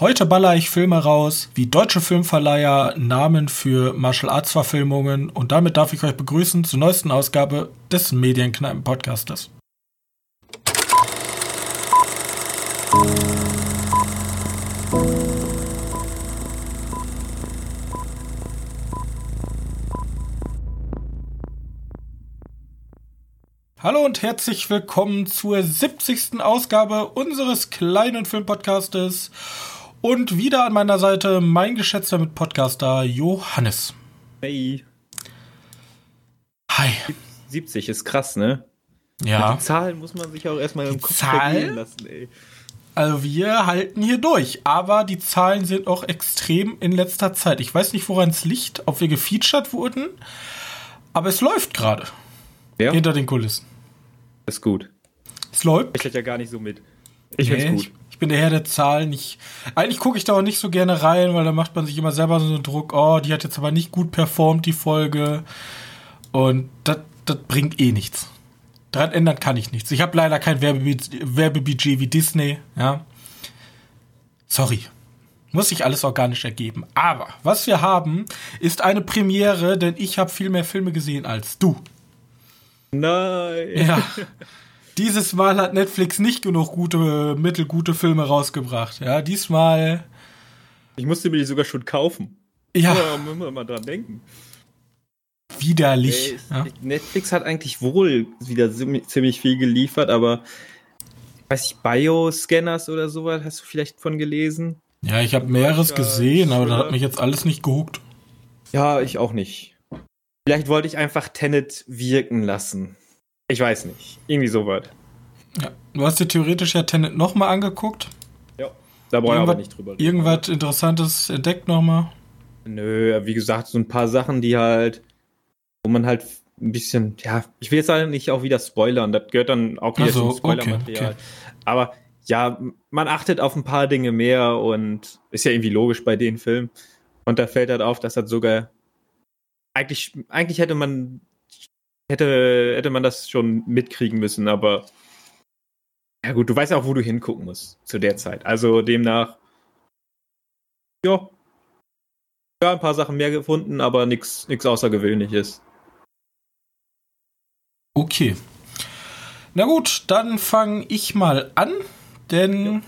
Heute baller ich Filme raus, wie deutsche Filmverleiher Namen für Martial Arts Verfilmungen und damit darf ich euch begrüßen zur neuesten Ausgabe des Medienkneipen Podcastes. Hallo und herzlich willkommen zur 70. Ausgabe unseres kleinen Filmpodcastes. Und wieder an meiner Seite mein geschätzter Mitpodcaster Johannes. Hey. Hi. 70 ist krass, ne? Ja. Die Zahlen muss man sich auch erstmal im Kopf Zahlen? lassen, ey. Also wir halten hier durch, aber die Zahlen sind auch extrem in letzter Zeit. Ich weiß nicht, woran es liegt, ob wir gefeatured wurden, aber es läuft gerade Ja, hinter den Kulissen. ist gut. Es läuft. Ich hätte ja gar nicht so mit. Ich Nee, find's gut. Ich, bin der Herr der Zahlen. Ich, eigentlich gucke ich da auch nicht so gerne rein, weil da macht man sich immer selber so einen Druck, oh, die hat jetzt aber nicht gut performt, die Folge. Und das das bringt eh nichts. Daran ändern kann ich nichts. Ich habe leider kein Werbebudget, Werbebudget wie Disney, ja. Sorry. Muss sich alles organisch ergeben. Aber was wir haben, ist eine Premiere, denn ich habe viel mehr Filme gesehen als du. Nein. Ja. Dieses Mal hat Netflix nicht genug gute, mittelgute Filme rausgebracht. Ja, diesmal, Ich musste mir die sogar schon kaufen. ja, Ja, müssen wir mal dran denken. widerlich. Ey, Ja. Netflix hat eigentlich wohl wieder ziemlich viel geliefert, aber weiß ich, Bioscanners oder sowas, hast du vielleicht von gelesen? ja, ich habe mehreres gesehen, aber das Thriller. hat mich jetzt alles nicht gehuckt. Ja, ich auch nicht. Vielleicht wollte ich einfach Tenet wirken lassen. Ich weiß nicht. Irgendwie sowas. Ja. Du hast dir theoretisch ja Tenet nochmal angeguckt. Ja. Da brauchen wir aber nicht drüber reden. irgendwas Interessantes entdeckt nochmal. Nö, wie gesagt, so ein paar Sachen, die halt, wo man halt ein bisschen, ja, ich will jetzt halt nicht auch wieder spoilern, das gehört dann auch wieder Ach so, zum Spoilermaterial. okay, Aber ja, man achtet auf ein paar Dinge mehr und ist ja irgendwie logisch bei den Filmen. Und da fällt halt auf, dass das sogar eigentlich, eigentlich hätte man hätte, hätte man das schon mitkriegen müssen, aber ja gut, du weißt ja auch, wo du hingucken musst zu der Zeit. Also demnach, ja, ja, ein paar Sachen mehr gefunden, aber nichts nichts Außergewöhnliches. Okay. Na gut, dann fange ich mal an, denn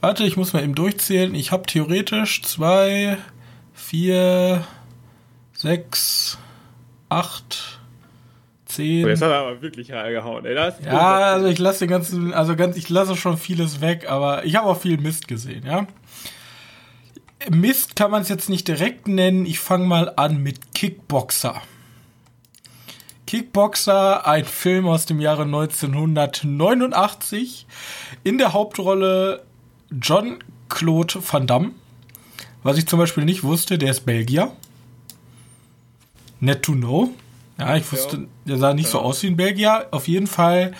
warte, ich muss mal eben durchzählen. Ich habe theoretisch zwei, vier, sechs, acht, zehn. Oh, Jetzt hat er aber wirklich reingehauen, ey. Das Ja, also ich lasse den ganzen, also ganz, ich lasse schon vieles weg, aber ich habe auch viel Mist gesehen, ja. Mist kann man es jetzt nicht direkt nennen. Ich fange mal an mit Kickboxer. Kickboxer, ein Film aus dem Jahre 1989. In der Hauptrolle John Claude Van Damme. Was ich zum Beispiel nicht wusste, der ist Belgier. Net to know. Ja, ich wusste, der sah nicht so Ja. aus wie ein Belgier. Auf jeden Fall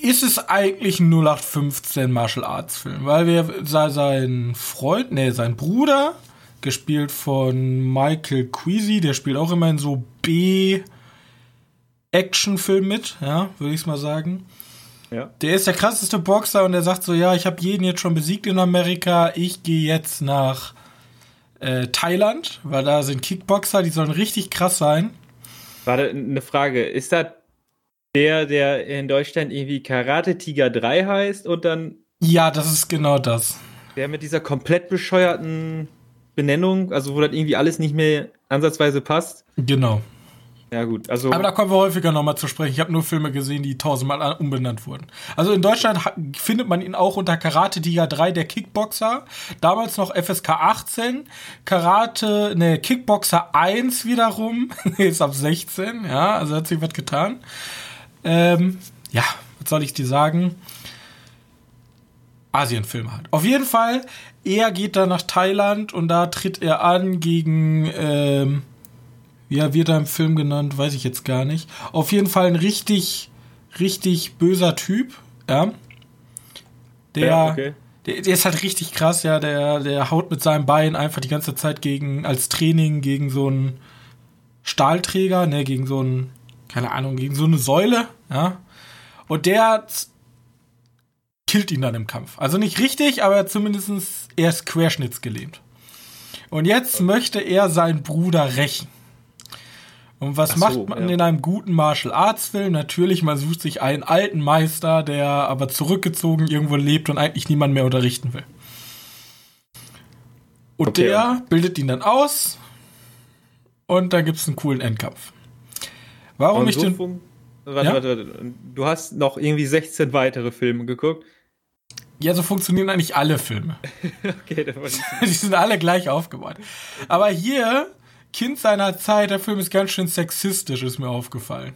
äh, ist es eigentlich ein 0815 Martial Arts Film, weil wir sei- sein Freund, nee, sein Bruder, gespielt von Michael Queasy, der spielt auch immer in so B Actionfilm mit, ja, würde ich mal sagen. ja. Der ist der krasseste Boxer und der sagt so, ja, ich habe jeden jetzt schon besiegt in Amerika, ich gehe jetzt nach äh, Thailand, weil da sind Kickboxer, die sollen richtig krass sein. Warte, eine Frage. Ist das der, der in Deutschland irgendwie Karate Tiger 3 heißt und dann Ja, das ist genau das. der mit dieser komplett bescheuerten Benennung, also wo das irgendwie alles nicht mehr ansatzweise passt? Genau. Ja, gut. Also, Aber da kommen wir häufiger nochmal zu sprechen. Ich habe nur Filme gesehen, die tausendmal an- umbenannt wurden. Also in Deutschland findet man ihn auch unter Karate Tiger 3, der Kickboxer. Damals noch FSK 18. Karate, ne, Kickboxer 1 wiederum. ist ab 16, ja, also hat sich was getan. Ähm, ja, was soll ich dir sagen? Asienfilme halt. Auf jeden Fall, er geht dann nach Thailand und da tritt er an gegen, ähm, wie er wird er im Film genannt, weiß ich jetzt gar nicht. Auf jeden Fall ein richtig, richtig böser Typ, ja. Der, Ja, okay. der, der ist halt richtig krass, ja. Der, der haut mit seinem Bein einfach die ganze Zeit gegen, als Training gegen so einen Stahlträger, ne, gegen so einen, keine Ahnung, gegen so eine Säule, ja. Und der killt ihn dann im Kampf. Also nicht richtig, aber zumindest er ist querschnittsgelähmt. Und jetzt möchte er seinen Bruder rächen. Und was so, macht man ja. in einem guten Martial Arts Film? Natürlich, man sucht sich einen alten Meister, der aber zurückgezogen irgendwo lebt und eigentlich niemand mehr unterrichten will. Und okay. der bildet ihn dann aus und dann gibt es einen coolen Endkampf. Warum und ich so den. Warte, ja? warte, warte. Du hast noch irgendwie 16 weitere Filme geguckt. Ja, so funktionieren eigentlich alle Filme. okay, Die sind alle gleich aufgebaut. Aber hier, Kind seiner Zeit, der Film ist ganz schön sexistisch, ist mir aufgefallen.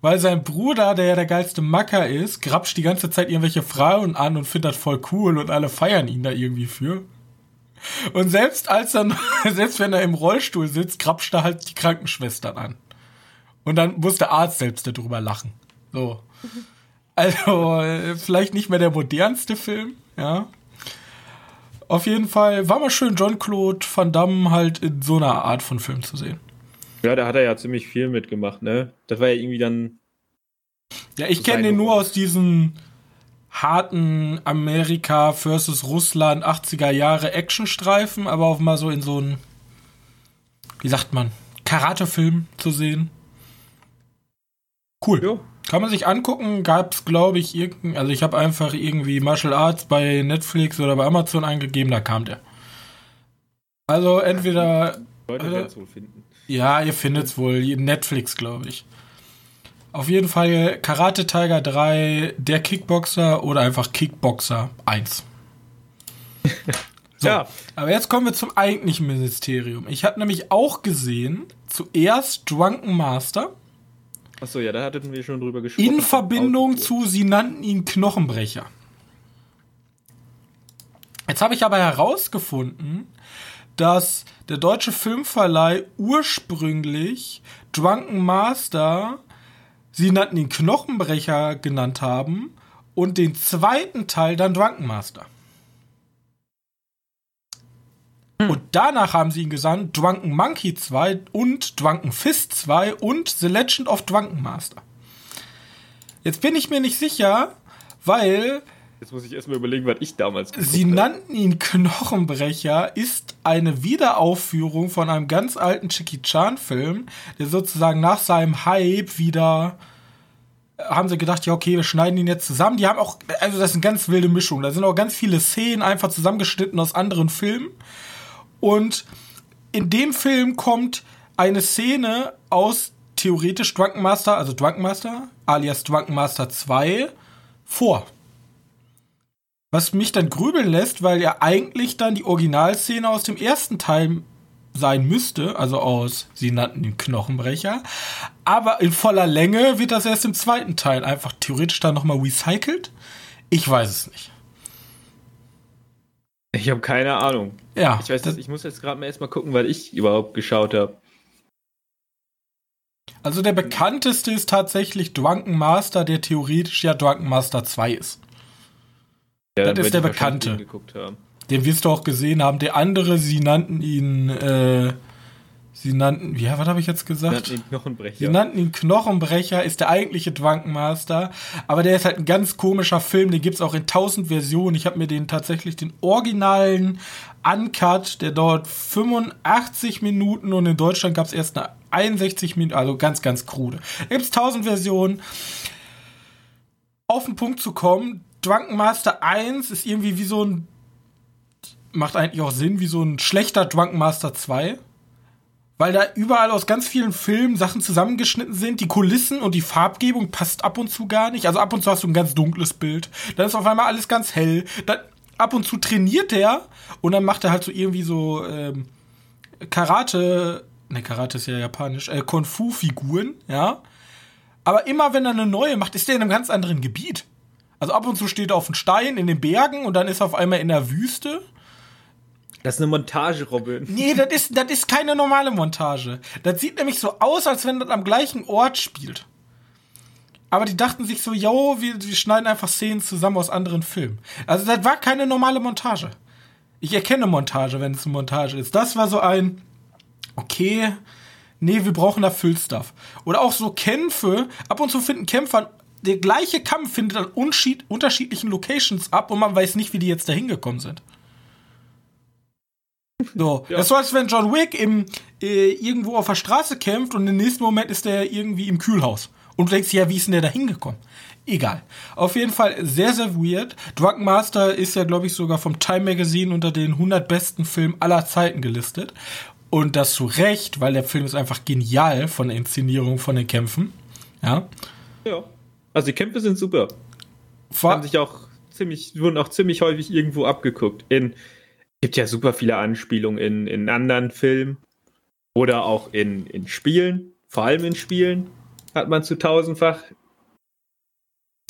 Weil sein Bruder, der ja der geilste Macker ist, grapscht die ganze Zeit irgendwelche Frauen an und findet das voll cool und alle feiern ihn da irgendwie für. Und selbst als er, selbst wenn er im Rollstuhl sitzt, grapscht er halt die Krankenschwestern an. Und dann muss der Arzt selbst darüber lachen. So. Also, vielleicht nicht mehr der modernste Film, ja. Auf jeden Fall war mal schön, John-Claude Van Damme halt in so einer Art von Film zu sehen. Ja, da hat er ja ziemlich viel mitgemacht, ne? Das war ja irgendwie dann. Ja, ich kenne den nur aus diesen harten Amerika versus Russland 80er Jahre Actionstreifen, aber auch mal so in so einen, wie sagt man, Karatefilm zu sehen. Cool. Jo. Kann man sich angucken, gab es, glaube ich, irgendein, also ich habe einfach irgendwie Martial Arts bei Netflix oder bei Amazon eingegeben, da kam der. Also entweder. Leute äh, wohl finden. Ja, ihr findet es wohl. Netflix, glaube ich. Auf jeden Fall Karate Tiger 3, der Kickboxer oder einfach Kickboxer 1. So, ja. aber jetzt kommen wir zum eigentlichen Ministerium. Ich habe nämlich auch gesehen, zuerst Drunken Master. Achso, ja, da hatten wir schon drüber gesprochen. In Verbindung zu, sie nannten ihn Knochenbrecher. Jetzt habe ich aber herausgefunden, dass der deutsche Filmverleih ursprünglich Drunken Master sie nannten ihn Knochenbrecher genannt haben und den zweiten Teil dann Drunken Master. Hm. Und danach haben sie ihn gesandt Drunken Monkey 2 und Drunken Fist 2 und The Legend of Drunken Master. Jetzt bin ich mir nicht sicher, weil Jetzt muss ich erstmal überlegen, was ich damals Sie habe. nannten ihn Knochenbrecher, ist eine Wiederaufführung von einem ganz alten Jackie Chan Film, der sozusagen nach seinem Hype wieder äh, haben sie gedacht, ja, okay, wir schneiden ihn jetzt zusammen. Die haben auch, also das ist eine ganz wilde Mischung. Da sind auch ganz viele Szenen einfach zusammengeschnitten aus anderen Filmen. Und in dem Film kommt eine Szene aus theoretisch Drunken Master, also Drunken Master, alias Drunken Master 2, vor. Was mich dann grübeln lässt, weil ja eigentlich dann die Originalszene aus dem ersten Teil sein müsste, also aus, sie nannten ihn Knochenbrecher, aber in voller Länge wird das erst im zweiten Teil einfach theoretisch dann nochmal recycelt. Ich weiß es nicht. Ich habe keine Ahnung. Ja. Ich weiß, das, ich muss jetzt gerade mal erstmal gucken, weil ich überhaupt geschaut habe. Also der bekannteste ist tatsächlich Drunken Master, der theoretisch ja Drunken Master 2 ist. Ja, das ist der Bekannte. Den wirst du auch gesehen haben. Der andere, sie nannten ihn, äh, sie nannten, ja, was habe ich jetzt gesagt? Sie nannten ihn Knochenbrecher. Sie nannten ihn Knochenbrecher, ist der eigentliche Drunken Master. Aber der ist halt ein ganz komischer Film, den gibt's auch in tausend Versionen. Ich habe mir den tatsächlich, den originalen Uncut, der dauert 85 Minuten und in Deutschland gab's erst eine 61 Minuten, also ganz, ganz krude. Da gibt's tausend Versionen. Auf den Punkt zu kommen, Drunken Master 1 ist irgendwie wie so ein. Macht eigentlich auch Sinn, wie so ein schlechter Drunken Master 2. Weil da überall aus ganz vielen Filmen Sachen zusammengeschnitten sind. Die Kulissen und die Farbgebung passt ab und zu gar nicht. Also ab und zu hast du ein ganz dunkles Bild. Dann ist auf einmal alles ganz hell. Dann ab und zu trainiert er und dann macht er halt so irgendwie so ähm, Karate. Ne, Karate ist ja japanisch. Äh, Kung-Fu-Figuren, ja. Aber immer wenn er eine neue macht, ist er in einem ganz anderen Gebiet. Also ab und zu steht er auf einem Stein in den Bergen und dann ist er auf einmal in der Wüste. Das ist eine Montage, Robin. Nee, das ist, das ist keine normale Montage. Das sieht nämlich so aus, als wenn das am gleichen Ort spielt. Aber die dachten sich so, yo, wir, wir schneiden einfach Szenen zusammen aus anderen Filmen. Also das war keine normale Montage. Ich erkenne Montage, wenn es eine Montage ist. Das war so ein, okay, nee, wir brauchen da Füllstuff. Oder auch so Kämpfe. Ab und zu finden Kämpfer der gleiche Kampf findet an unterschiedlichen Locations ab und man weiß nicht, wie die jetzt da hingekommen sind. So, ja. das ist so, als wenn John Wick im, äh, irgendwo auf der Straße kämpft und im nächsten Moment ist er irgendwie im Kühlhaus. Und du denkst, ja, wie ist denn der da hingekommen? Egal. Auf jeden Fall sehr, sehr weird. Drunken Master ist ja, glaube ich, sogar vom Time Magazine unter den 100 besten Filmen aller Zeiten gelistet. Und das zu Recht, weil der Film ist einfach genial von der Inszenierung, von den Kämpfen. Ja. Ja. Also die Kämpfe sind super. Vor Haben sich auch ziemlich, wurden auch ziemlich häufig irgendwo abgeguckt. In, gibt ja super viele Anspielungen in, in anderen Filmen oder auch in, in Spielen, vor allem in Spielen hat man zu tausendfach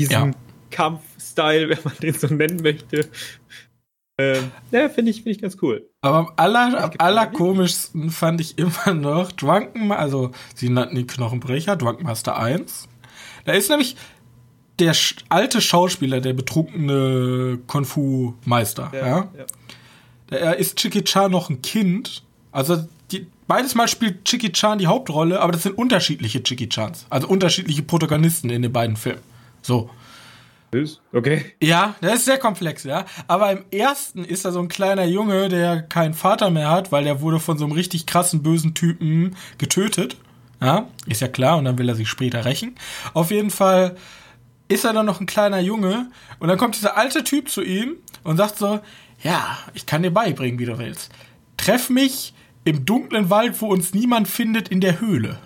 diesen ja. Kampfstyle, wenn man den so nennen möchte. Ähm, ja, finde ich, find ich ganz cool. Aber am, aller, am allerkomischsten fand ich immer noch Drunken, also sie nannten die Knochenbrecher, Drunken Master 1. Da ist nämlich der alte Schauspieler, der betrunkene Kung-Fu-Meister. Ja, ja? ja. Da ist Chicky Chan noch ein Kind. Also die, beides Mal spielt Chicky Chan die Hauptrolle, aber das sind unterschiedliche Chicky Chans. Also unterschiedliche Protagonisten in den beiden Filmen. So. Okay. Ja, das ist sehr komplex, ja. Aber im ersten ist da so ein kleiner Junge, der keinen Vater mehr hat, weil der wurde von so einem richtig krassen, bösen Typen getötet. Ja, ist ja klar, und dann will er sich später rächen. Auf jeden Fall ist er dann noch ein kleiner Junge, und dann kommt dieser alte Typ zu ihm und sagt so, ja, ich kann dir beibringen, wie du willst. Treff mich im dunklen Wald, wo uns niemand findet, in der Höhle.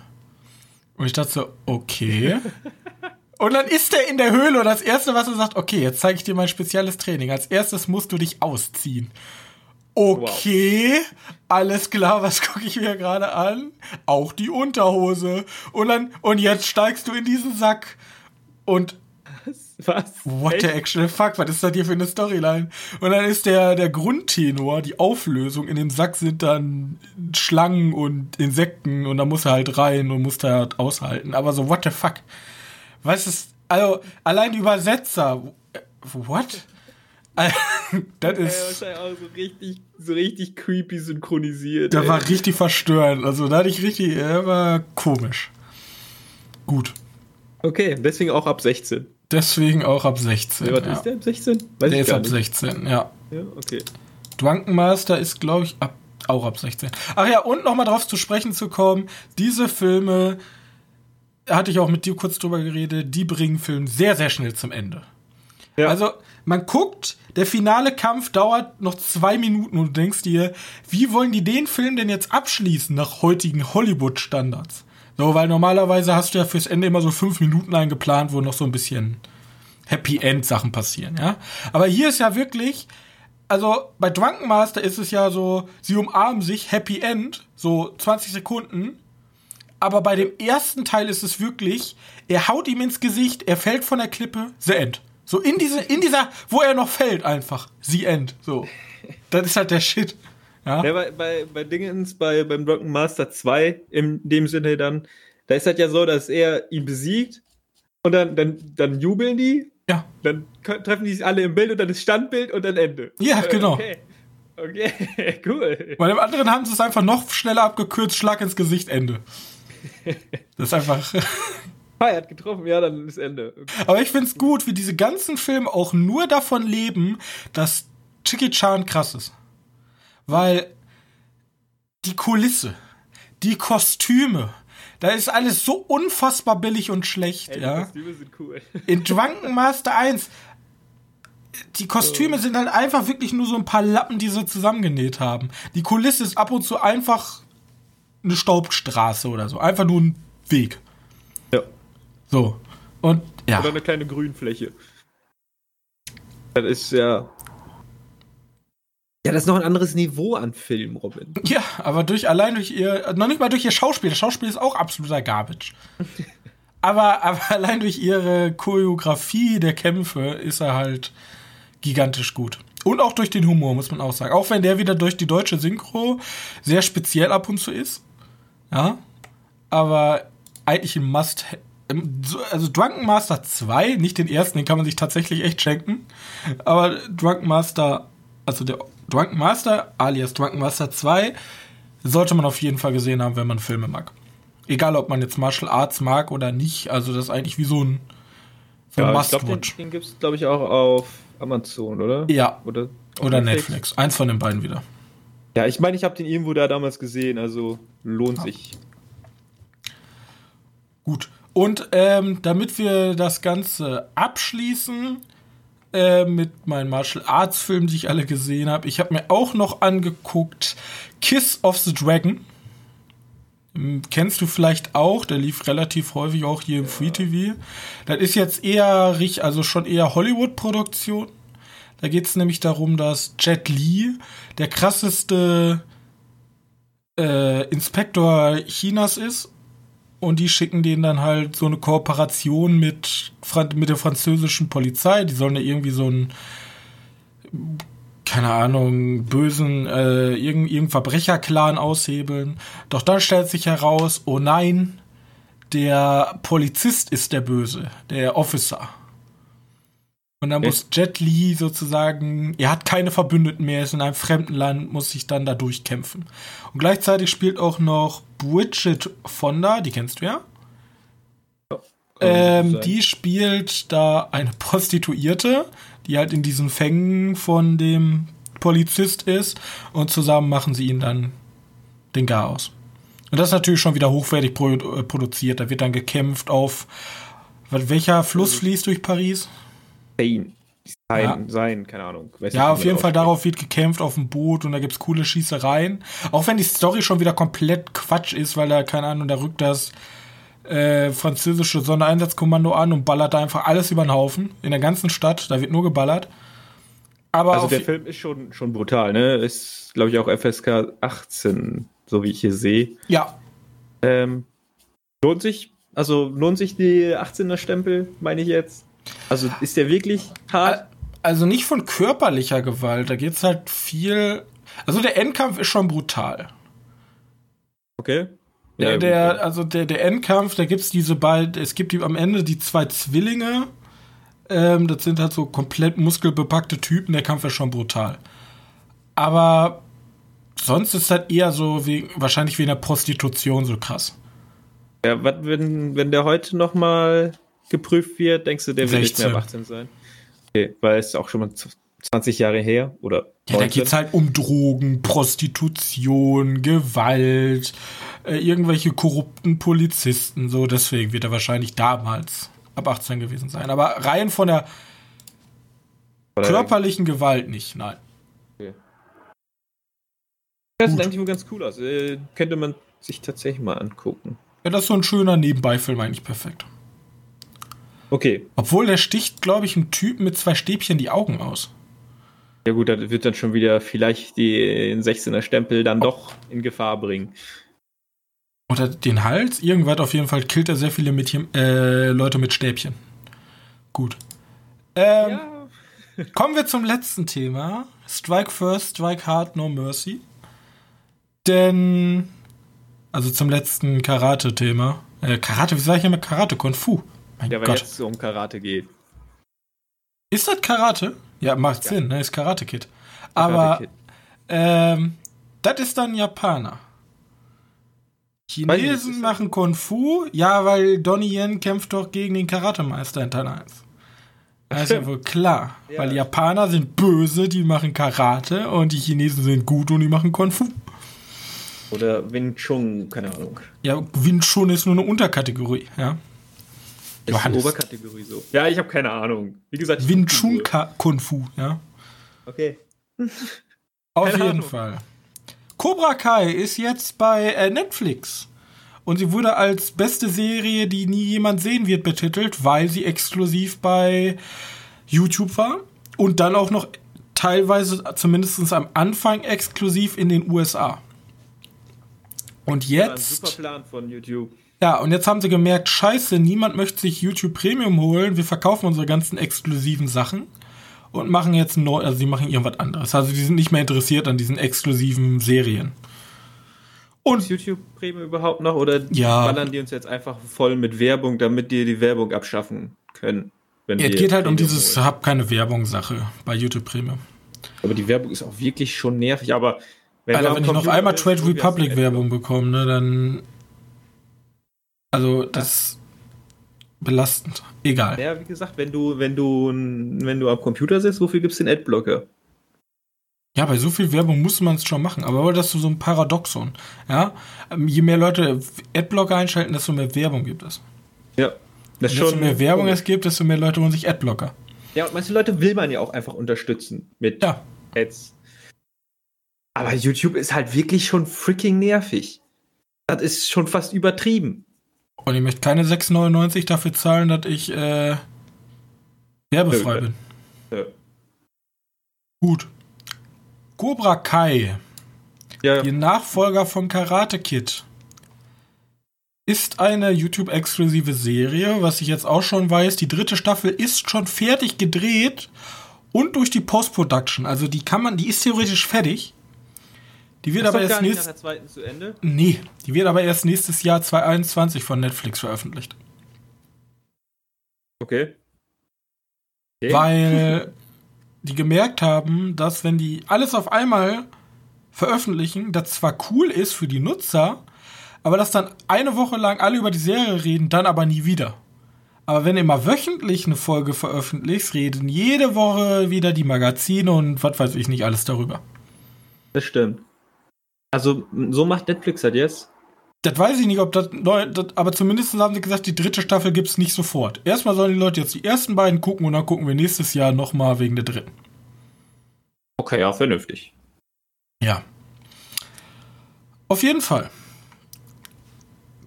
Und ich dachte so, okay. Und dann ist er in der Höhle und das Erste, was er sagt, okay, jetzt zeige ich dir mein spezielles Training. Als erstes musst du dich ausziehen. Okay, wow. alles klar, was gucke ich mir gerade an? Auch die Unterhose. Und dann, und jetzt steigst du in diesen Sack. Und was? What Echt? the actual fuck? Was ist das hier für eine Storyline? Und dann ist der, der Grundtenor, die Auflösung, in dem Sack sind dann Schlangen und Insekten und da muss er halt rein und muss da halt aushalten. Aber so, what the fuck? Was ist, also, allein die Übersetzer, what? das ist. Ja, auch so richtig, so richtig creepy synchronisiert. Der ey. war richtig verstörend. Also, da hatte ich richtig, er war komisch. Gut. Okay, deswegen auch ab 16. Deswegen auch ab 16. Ja, ja. Ist der ab 16? Weiß der ist ab nicht. 16, ja. Ja, okay. Drunken Master ist, glaube ich, ab, auch ab 16. Ach ja, und nochmal drauf zu sprechen zu kommen, diese Filme hatte ich auch mit dir kurz drüber geredet, die bringen Film sehr, sehr schnell zum Ende. Ja. Also, man guckt, der finale Kampf dauert noch zwei Minuten und du denkst dir, wie wollen die den Film denn jetzt abschließen nach heutigen Hollywood-Standards? So, weil normalerweise hast du ja fürs Ende immer so fünf Minuten eingeplant, wo noch so ein bisschen Happy End Sachen passieren, ja. Aber hier ist ja wirklich, also bei Drunken Master ist es ja so, sie umarmen sich, Happy End, so 20 Sekunden aber bei dem ersten Teil ist es wirklich, er haut ihm ins Gesicht, er fällt von der Klippe, the end. So in diese, in dieser, wo er noch fällt einfach, the end. So. Das ist halt der Shit. Ja, ja bei, bei, bei Dingens, bei, beim Drunken Master 2, in dem Sinne dann, da ist halt ja so, dass er ihn besiegt und dann, dann, dann jubeln die. Ja. Dann treffen die sich alle im Bild und dann ist Standbild und dann Ende. Ja, äh, genau. Okay. Okay, cool. Bei dem anderen haben sie es einfach noch schneller abgekürzt, Schlag ins Gesicht, Ende. Das ist einfach. Ah, er hat getroffen, ja, dann ist Ende. Okay. Aber ich find's gut, wie diese ganzen Filme auch nur davon leben, dass Chicky Chan krass ist. Weil die Kulisse, die Kostüme, da ist alles so unfassbar billig und schlecht, Ey, die ja. Kostüme sind cool. In Drunken Master 1 die Kostüme sind halt einfach wirklich nur so ein paar Lappen, die sie zusammengenäht haben. Die Kulisse ist ab und zu einfach eine Staubstraße oder so. Einfach nur ein Weg. Ja. So. Und ja. Oder eine kleine Grünfläche. Das ist ja. Ja, das ist noch ein anderes Niveau an Film, Robin. Ja, aber durch allein durch ihr, noch nicht mal durch ihr Schauspiel. Das Schauspiel ist auch absoluter Garbage. aber, aber allein durch ihre Choreografie der Kämpfe ist er halt gigantisch gut. Und auch durch den Humor, muss man auch sagen. Auch wenn der wieder durch die deutsche Synchro sehr speziell ab und zu ist. Ja. Aber eigentlich ein Must. Also Drunken Master 2, nicht den ersten, den kann man sich tatsächlich echt schenken. Aber Drunken Master, also der Drunken Master alias Drunken Master 2, sollte man auf jeden Fall gesehen haben, wenn man Filme mag. Egal, ob man jetzt Martial Arts mag oder nicht. Also das ist eigentlich wie so ein So ja, Must ich glaub, Den, den gibt es, glaube ich, auch auf Amazon, oder? Ja. Oder, oder Netflix. Netflix. Eins von den beiden wieder. Ja, ich meine, ich habe den irgendwo da damals gesehen, also lohnt ah. sich. Gut. Und ähm, damit wir das Ganze abschließen äh, mit meinen Martial Arts Filmen, die ich alle gesehen habe, ich habe mir auch noch angeguckt Kiss of the Dragon. Hm, kennst du vielleicht auch, der lief relativ häufig auch hier im Free TV. Das ist jetzt eher, also schon eher Hollywood-Produktion. Da geht es nämlich darum, dass Jet Li der krasseste äh, Inspektor Chinas ist und die schicken denen dann halt so eine Kooperation mit, mit der französischen Polizei. Die sollen ja irgendwie so einen, keine Ahnung, bösen, äh, irgendeinen irgendein Verbrecherclan aushebeln. Doch dann stellt sich heraus, oh nein, der Polizist ist der Böse, der Officer. Und dann muss Jet Li sozusagen, er hat keine Verbündeten mehr, ist in einem fremden Land, muss sich dann da durchkämpfen. Und gleichzeitig spielt auch noch Bridget Fonda, die kennst du ja. ähm, die spielt da eine Prostituierte, die halt in diesen Fängen von dem Polizist ist und zusammen machen sie ihn dann den Garaus. Und das ist natürlich schon wieder hochwertig äh, produziert. Da wird dann gekämpft auf welcher Fluss fließt durch Paris? Sein. Sein, ja. sein, keine Ahnung. Weiß ja, auf jeden Fall darauf wird gekämpft auf dem Boot und da gibt's coole Schießereien. Auch wenn die Story schon wieder komplett Quatsch ist, weil er, keine Ahnung, da rückt das äh, französische Sondereinsatzkommando an und ballert da einfach alles über den Haufen. In der ganzen Stadt, da wird nur geballert. Aber also der Film ist schon, schon brutal, ne? Ist, glaube ich, auch FSK 18, so wie ich hier sehe. Ja. Ähm, lohnt sich, also lohnt sich die 18er Stempel, meine ich jetzt? Also ist der wirklich hart? Also nicht von körperlicher Gewalt, da geht's halt viel. Also der Endkampf ist schon brutal. Okay. Ja, der, also der, der Endkampf, da gibt's diese beiden, es gibt die, am Ende die zwei Zwillinge. Ähm, das sind halt so komplett muskelbepackte Typen, der Kampf ist schon brutal. Aber sonst ist halt eher so wie, wahrscheinlich wie in der Prostitution so krass. Ja, was, wenn, wenn der heute noch mal geprüft wird, denkst du, der wird 16. nicht mehr 18 sein? Okay, weil es auch schon mal 20 Jahre her oder. Ja, da geht es halt um Drogen, Prostitution, Gewalt, äh, irgendwelche korrupten Polizisten, so deswegen wird er wahrscheinlich damals ab 18 gewesen sein. Aber rein von der oder körperlichen Gewalt nicht, nein. Okay. Das sieht eigentlich wohl ganz cool aus. Äh, könnte man sich tatsächlich mal angucken. Ja, das ist so ein schöner Nebenbeifilm, eigentlich perfekt. Okay. Obwohl der sticht, glaube ich, ein Typ mit zwei Stäbchen die Augen aus. Ja gut, das wird dann schon wieder vielleicht den 16er Stempel dann doch in Gefahr bringen. Oder den Hals? Irgendwas auf jeden Fall killt er sehr viele Mädchen, äh, Leute mit Stäbchen. Gut. Ähm, ja. kommen wir zum letzten Thema. Strike first, strike hard, no mercy. Denn, also zum letzten Karate-Thema. Äh, Karate, wie sage ich immer Karate? Kung Fu. Mein ja, weil Gott. jetzt so um Karate geht. Ist das Karate? Ja, macht ja. Sinn, ne? Ist Karate Kid. Aber Karate -Kid. ähm, das ist dann Japaner. Chinesen machen Kung Fu, ja, weil Donnie Yen kämpft doch gegen den Karatemeister in Teil 1. Das ist ja wohl klar. Ja. Weil Japaner sind böse, die machen Karate und die Chinesen sind gut und die machen Kung Fu. Oder Wing Chun, keine Ahnung. Ja, Wing Chun ist nur eine Unterkategorie, ja. Ist Johannes. die Oberkategorie so? Ja, ich habe keine Ahnung. Wie gesagt, Wing Chun Kung Fu, ja. Okay. Auf jeden Ahnung. Fall. Cobra Kai ist jetzt bei äh, Netflix. Und sie wurde als beste Serie, die nie jemand sehen wird, betitelt, weil sie exklusiv bei YouTube war. Und dann auch noch teilweise, zumindest am Anfang, exklusiv in den USA. Und jetzt. Ja, ein super Plan von YouTube. Ja, und jetzt haben sie gemerkt, scheiße, niemand möchte sich YouTube Premium holen, wir verkaufen unsere ganzen exklusiven Sachen und machen jetzt neu, also sie machen irgendwas anderes. Also die sind nicht mehr interessiert an diesen exklusiven Serien. Und Ist YouTube Premium überhaupt noch oder ja, ballern die uns jetzt einfach voll mit Werbung, damit die die Werbung abschaffen können? Wenn ja, es geht halt um dieses holen. hab keine Werbung Sache bei YouTube Premium. Aber die Werbung ist auch wirklich schon nervig, aber wenn, Alter, wenn ich noch einmal Trade Republic Werbung bekomme, ne, dann also das belastend. Egal. Ja, wie gesagt, wenn du, wenn du, wenn du am Computer sitzt, wofür gibt's den Adblocker? Ja, bei so viel Werbung muss man es schon machen. Aber das ist so ein Paradoxon. Ja, Ähm, je mehr Leute Adblocker einschalten, desto mehr Werbung gibt es. Ja. Das ist Desto schon mehr Werbung es gibt, desto mehr Leute holen sich Adblocker. Ja, und manche Leute will man ja auch einfach unterstützen mit Ja, Ads. Aber YouTube ist halt wirklich schon freaking nervig. Das ist schon fast übertrieben. Und ich möchte keine 6,99 dafür zahlen, dass ich äh, werbefrei Nö, bin. Ja. Gut. Cobra Kai, Ja, die Nachfolger von Karate Kid, ist eine YouTube-exklusive Serie, was ich jetzt auch schon weiß. Die dritte Staffel ist schon fertig gedreht und durch die Post-Production. Also die kann man, die ist theoretisch fertig. Die wird ist aber erst gar nicht nach nächstes der zweiten zu Ende. Nee, die wird aber erst nächstes Jahr 2021 von Netflix veröffentlicht. Okay. okay. Weil die gemerkt haben, dass wenn die alles auf einmal veröffentlichen, das zwar cool ist für die Nutzer, aber dass dann eine Woche lang alle über die Serie reden, dann aber nie wieder. Aber wenn du immer wöchentlich eine Folge veröffentlichst, reden jede Woche wieder die Magazine und was weiß ich nicht alles darüber. Das stimmt. Also, so macht Netflix halt jetzt. Das weiß ich nicht, ob das neu, das, aber zumindest haben sie gesagt, die dritte Staffel gibt's nicht sofort. Erstmal sollen die Leute jetzt die ersten beiden gucken und dann gucken wir nächstes Jahr nochmal wegen der dritten. Okay, ja, vernünftig. Ja. Auf jeden Fall.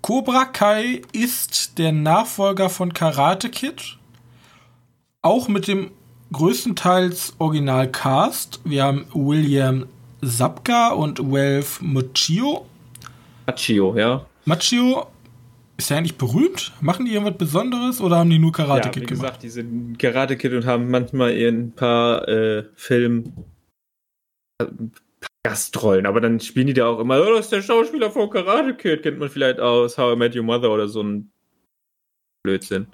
Cobra Kai ist der Nachfolger von Karate Kid. Auch mit dem größtenteils Original-Cast. Wir haben William Sapka und Welf Muccio. Machio, ja. Machio, ist der eigentlich berühmt? Machen die irgendwas Besonderes oder haben die nur Karate ja, Kid wie gemacht? gesagt, die sind Karate Kid und haben manchmal in ein paar äh, äh, paar Gastrollen, aber dann spielen die da auch immer, oh, das ist der Schauspieler von Karate Kid, kennt man vielleicht aus How I Met Your Mother oder so ein Blödsinn.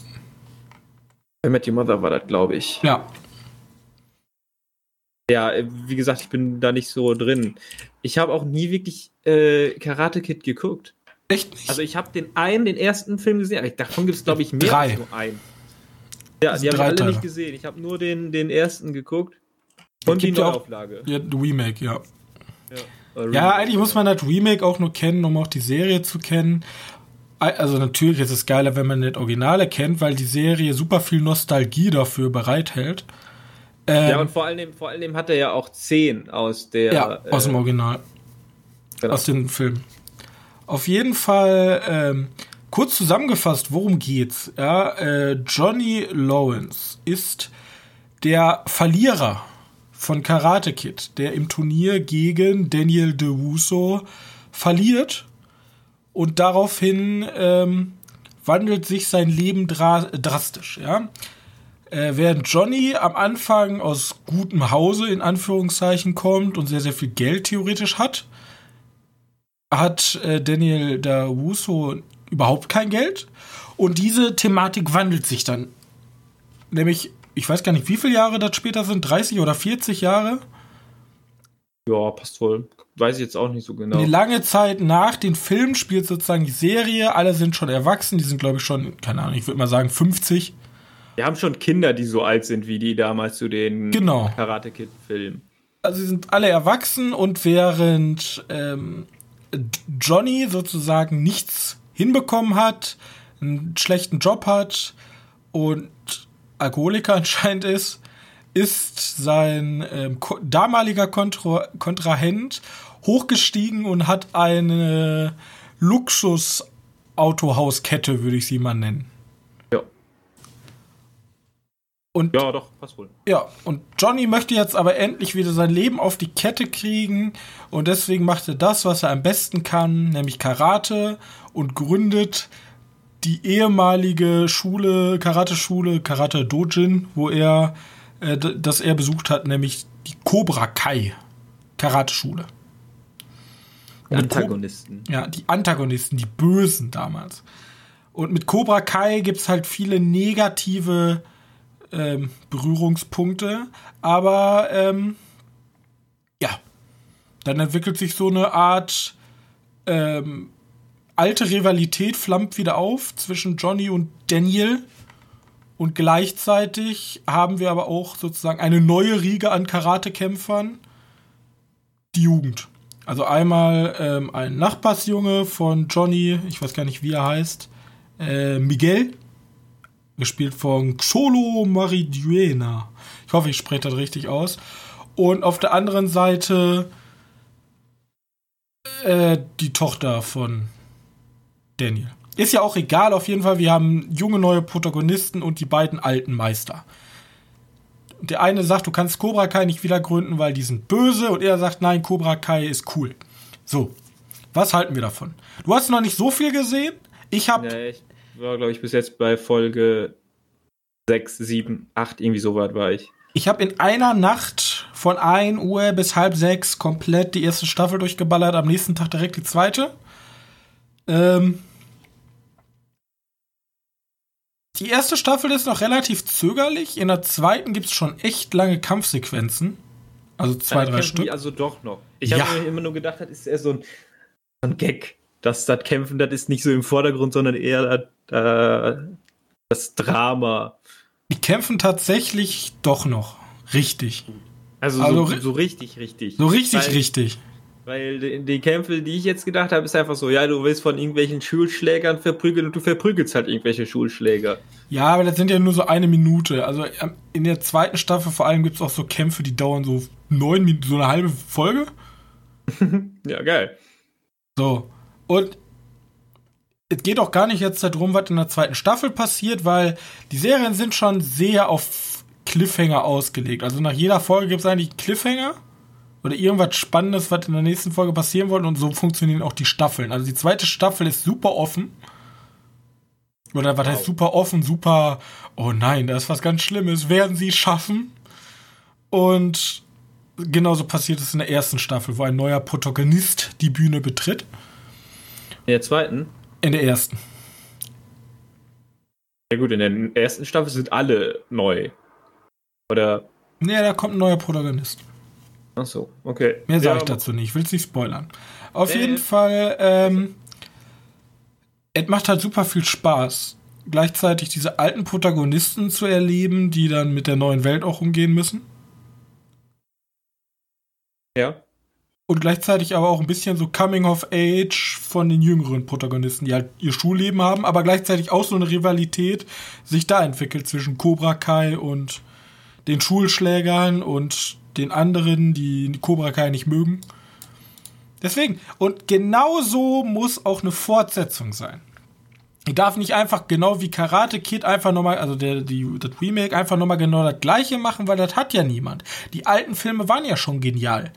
How I Met Your Mother war das, glaube ich. Ja, Ja, äh, wie gesagt, ich bin da nicht so drin. Ich habe auch nie wirklich äh, Karate Kid geguckt. echt nicht. Also ich habe den einen, den ersten Film gesehen, aber davon gibt es, glaube ich, mehr Drei. als nur einen. Ja, die sind habe ich drei alle Teile. nicht gesehen. Ich habe nur den, den ersten geguckt. Und die ja Neuauflage. ja, Remake, ja. Ja, Ja, eigentlich muss man das Remake auch nur kennen, um auch die Serie zu kennen. Also natürlich ist es geiler, wenn man das Originale kennt, weil die Serie super viel Nostalgie dafür bereithält. Ähm, Ja, und vor allem, vor allem hat er ja auch zehn aus der. ja, aus dem äh, Original, genau. aus dem Film. Auf jeden Fall ähm, kurz zusammengefasst, worum geht's? Ja, äh, Johnny Lawrence ist der Verlierer von Karate Kid, der im Turnier gegen Daniel DeWusso verliert und daraufhin ähm, wandelt sich sein Leben dra drastisch. Ja? Äh, während Johnny am Anfang aus gutem Hause in Anführungszeichen kommt und sehr, sehr viel Geld theoretisch hat, hat äh, Daniel DeWusso überhaupt kein Geld. Und diese Thematik wandelt sich dann. Nämlich, ich weiß gar nicht, wie viele Jahre das später sind, 30 oder 40 Jahre. Ja, passt wohl. Weiß ich jetzt auch nicht so genau. Eine lange Zeit nach den Film spielt sozusagen die Serie. Alle sind schon erwachsen. Die sind, glaube ich, schon, keine Ahnung, ich würde mal sagen 50. Wir haben schon Kinder, die so alt sind wie die damals zu den Genau. Karate Kid-Filmen. Also sie sind alle erwachsen und während ähm, Johnny sozusagen nichts hinbekommen hat, einen schlechten Job hat und Alkoholiker anscheinend ist, ist sein ähm, ko damaliger Kontra Kontrahent hochgestiegen und hat eine Luxus-Autohauskette, würde ich sie mal nennen. Ja. Und Ja, doch, passt wohl. ja, und Johnny möchte jetzt aber endlich wieder sein Leben auf die Kette kriegen und deswegen macht er das, was er am besten kann, nämlich Karate und gründet die ehemalige Schule, Karate-Schule, Karate Dojin, wo er, äh, das er besucht hat, nämlich die Cobra Kai Karate-Schule. Die Antagonisten. ja, die Antagonisten, die Bösen damals. Und mit Cobra Kai gibt's halt viele negative ähm, Berührungspunkte, aber ähm, ja, dann entwickelt sich so eine Art ähm, alte Rivalität flammt wieder auf zwischen Johnny und Daniel. Und gleichzeitig haben wir aber auch sozusagen eine neue Riege an Karatekämpfern. Die Jugend. Also einmal ähm, ein Nachbarsjunge von Johnny, ich weiß gar nicht, wie er heißt, äh, Miguel, gespielt von Xolo Mariduena. Ich hoffe, ich spreche das richtig aus. Und auf der anderen Seite äh, die Tochter von Daniel. Ist ja auch egal, auf jeden Fall, wir haben junge neue Protagonisten und die beiden alten Meister. Der eine sagt, du kannst Cobra Kai nicht wieder gründen, weil die sind böse, und er sagt, nein, Cobra Kai ist cool. So, was halten wir davon? Du hast noch nicht so viel gesehen. Ich habe. Nee, war, glaube ich, bis jetzt bei Folge 6, 7, 8, irgendwie so weit war ich. Ich habe in einer Nacht von 1 Uhr bis halb sechs komplett die erste Staffel durchgeballert, am nächsten Tag direkt die zweite. Ähm, die erste Staffel ist noch relativ zögerlich. In der zweiten gibt es schon echt lange Kampfsequenzen. Also zwei, Da drei Stück. Die also doch noch. Ich Ja. habe mir immer nur gedacht, das ist eher so ein, so ein Gag. dass das Kämpfen, das ist nicht so im Vordergrund, sondern eher äh, das Drama. Die kämpfen tatsächlich doch noch. Richtig. Also, Also so, so richtig, richtig. So richtig, weil, richtig. Weil die, die Kämpfe, die ich jetzt gedacht habe, ist einfach so, ja, du willst von irgendwelchen Schulschlägern verprügeln und du verprügelst halt irgendwelche Schulschläger. Ja, aber das sind ja nur so eine Minute. Also ähm, in der zweiten Staffel vor allem gibt es auch so Kämpfe, die dauern so neun Minuten, so eine halbe Folge. Ja, geil. So. Und es geht auch gar nicht jetzt darum, was in der zweiten Staffel passiert, weil die Serien sind schon sehr auf Cliffhanger ausgelegt. Also nach jeder Folge gibt es eigentlich Cliffhanger oder irgendwas Spannendes, was in der nächsten Folge passieren wollte und so funktionieren auch die Staffeln. Also die zweite Staffel ist super offen. Oder was heißt super offen, super, oh nein, da ist was ganz Schlimmes, werden sie schaffen? Und genauso passiert es in der ersten Staffel, wo ein neuer Protagonist die Bühne betritt. In der zweiten? In der ersten. Ja gut, in der ersten Staffel sind alle neu. Oder? Nee, da kommt ein neuer Protagonist. Ach so, okay. Mehr sage Ja, ich dazu nicht. Ich will es nicht spoilern. Auf Nee. jeden Fall, ähm, es macht halt super viel Spaß, gleichzeitig diese alten Protagonisten zu erleben, die dann mit der neuen Welt auch umgehen müssen. Ja. Und gleichzeitig aber auch ein bisschen so Coming of Age von den jüngeren Protagonisten, die halt ihr Schulleben haben, aber gleichzeitig auch so eine Rivalität sich da entwickelt zwischen Cobra Kai und den Schulschlägern und den anderen, die Cobra Kai nicht mögen. Deswegen, und genau so muss auch eine Fortsetzung sein. Die darf nicht einfach genau wie Karate Kid einfach nochmal, also der, die, das Remake einfach nochmal genau das gleiche machen, weil das hat ja niemand. Die alten Filme waren ja schon genial.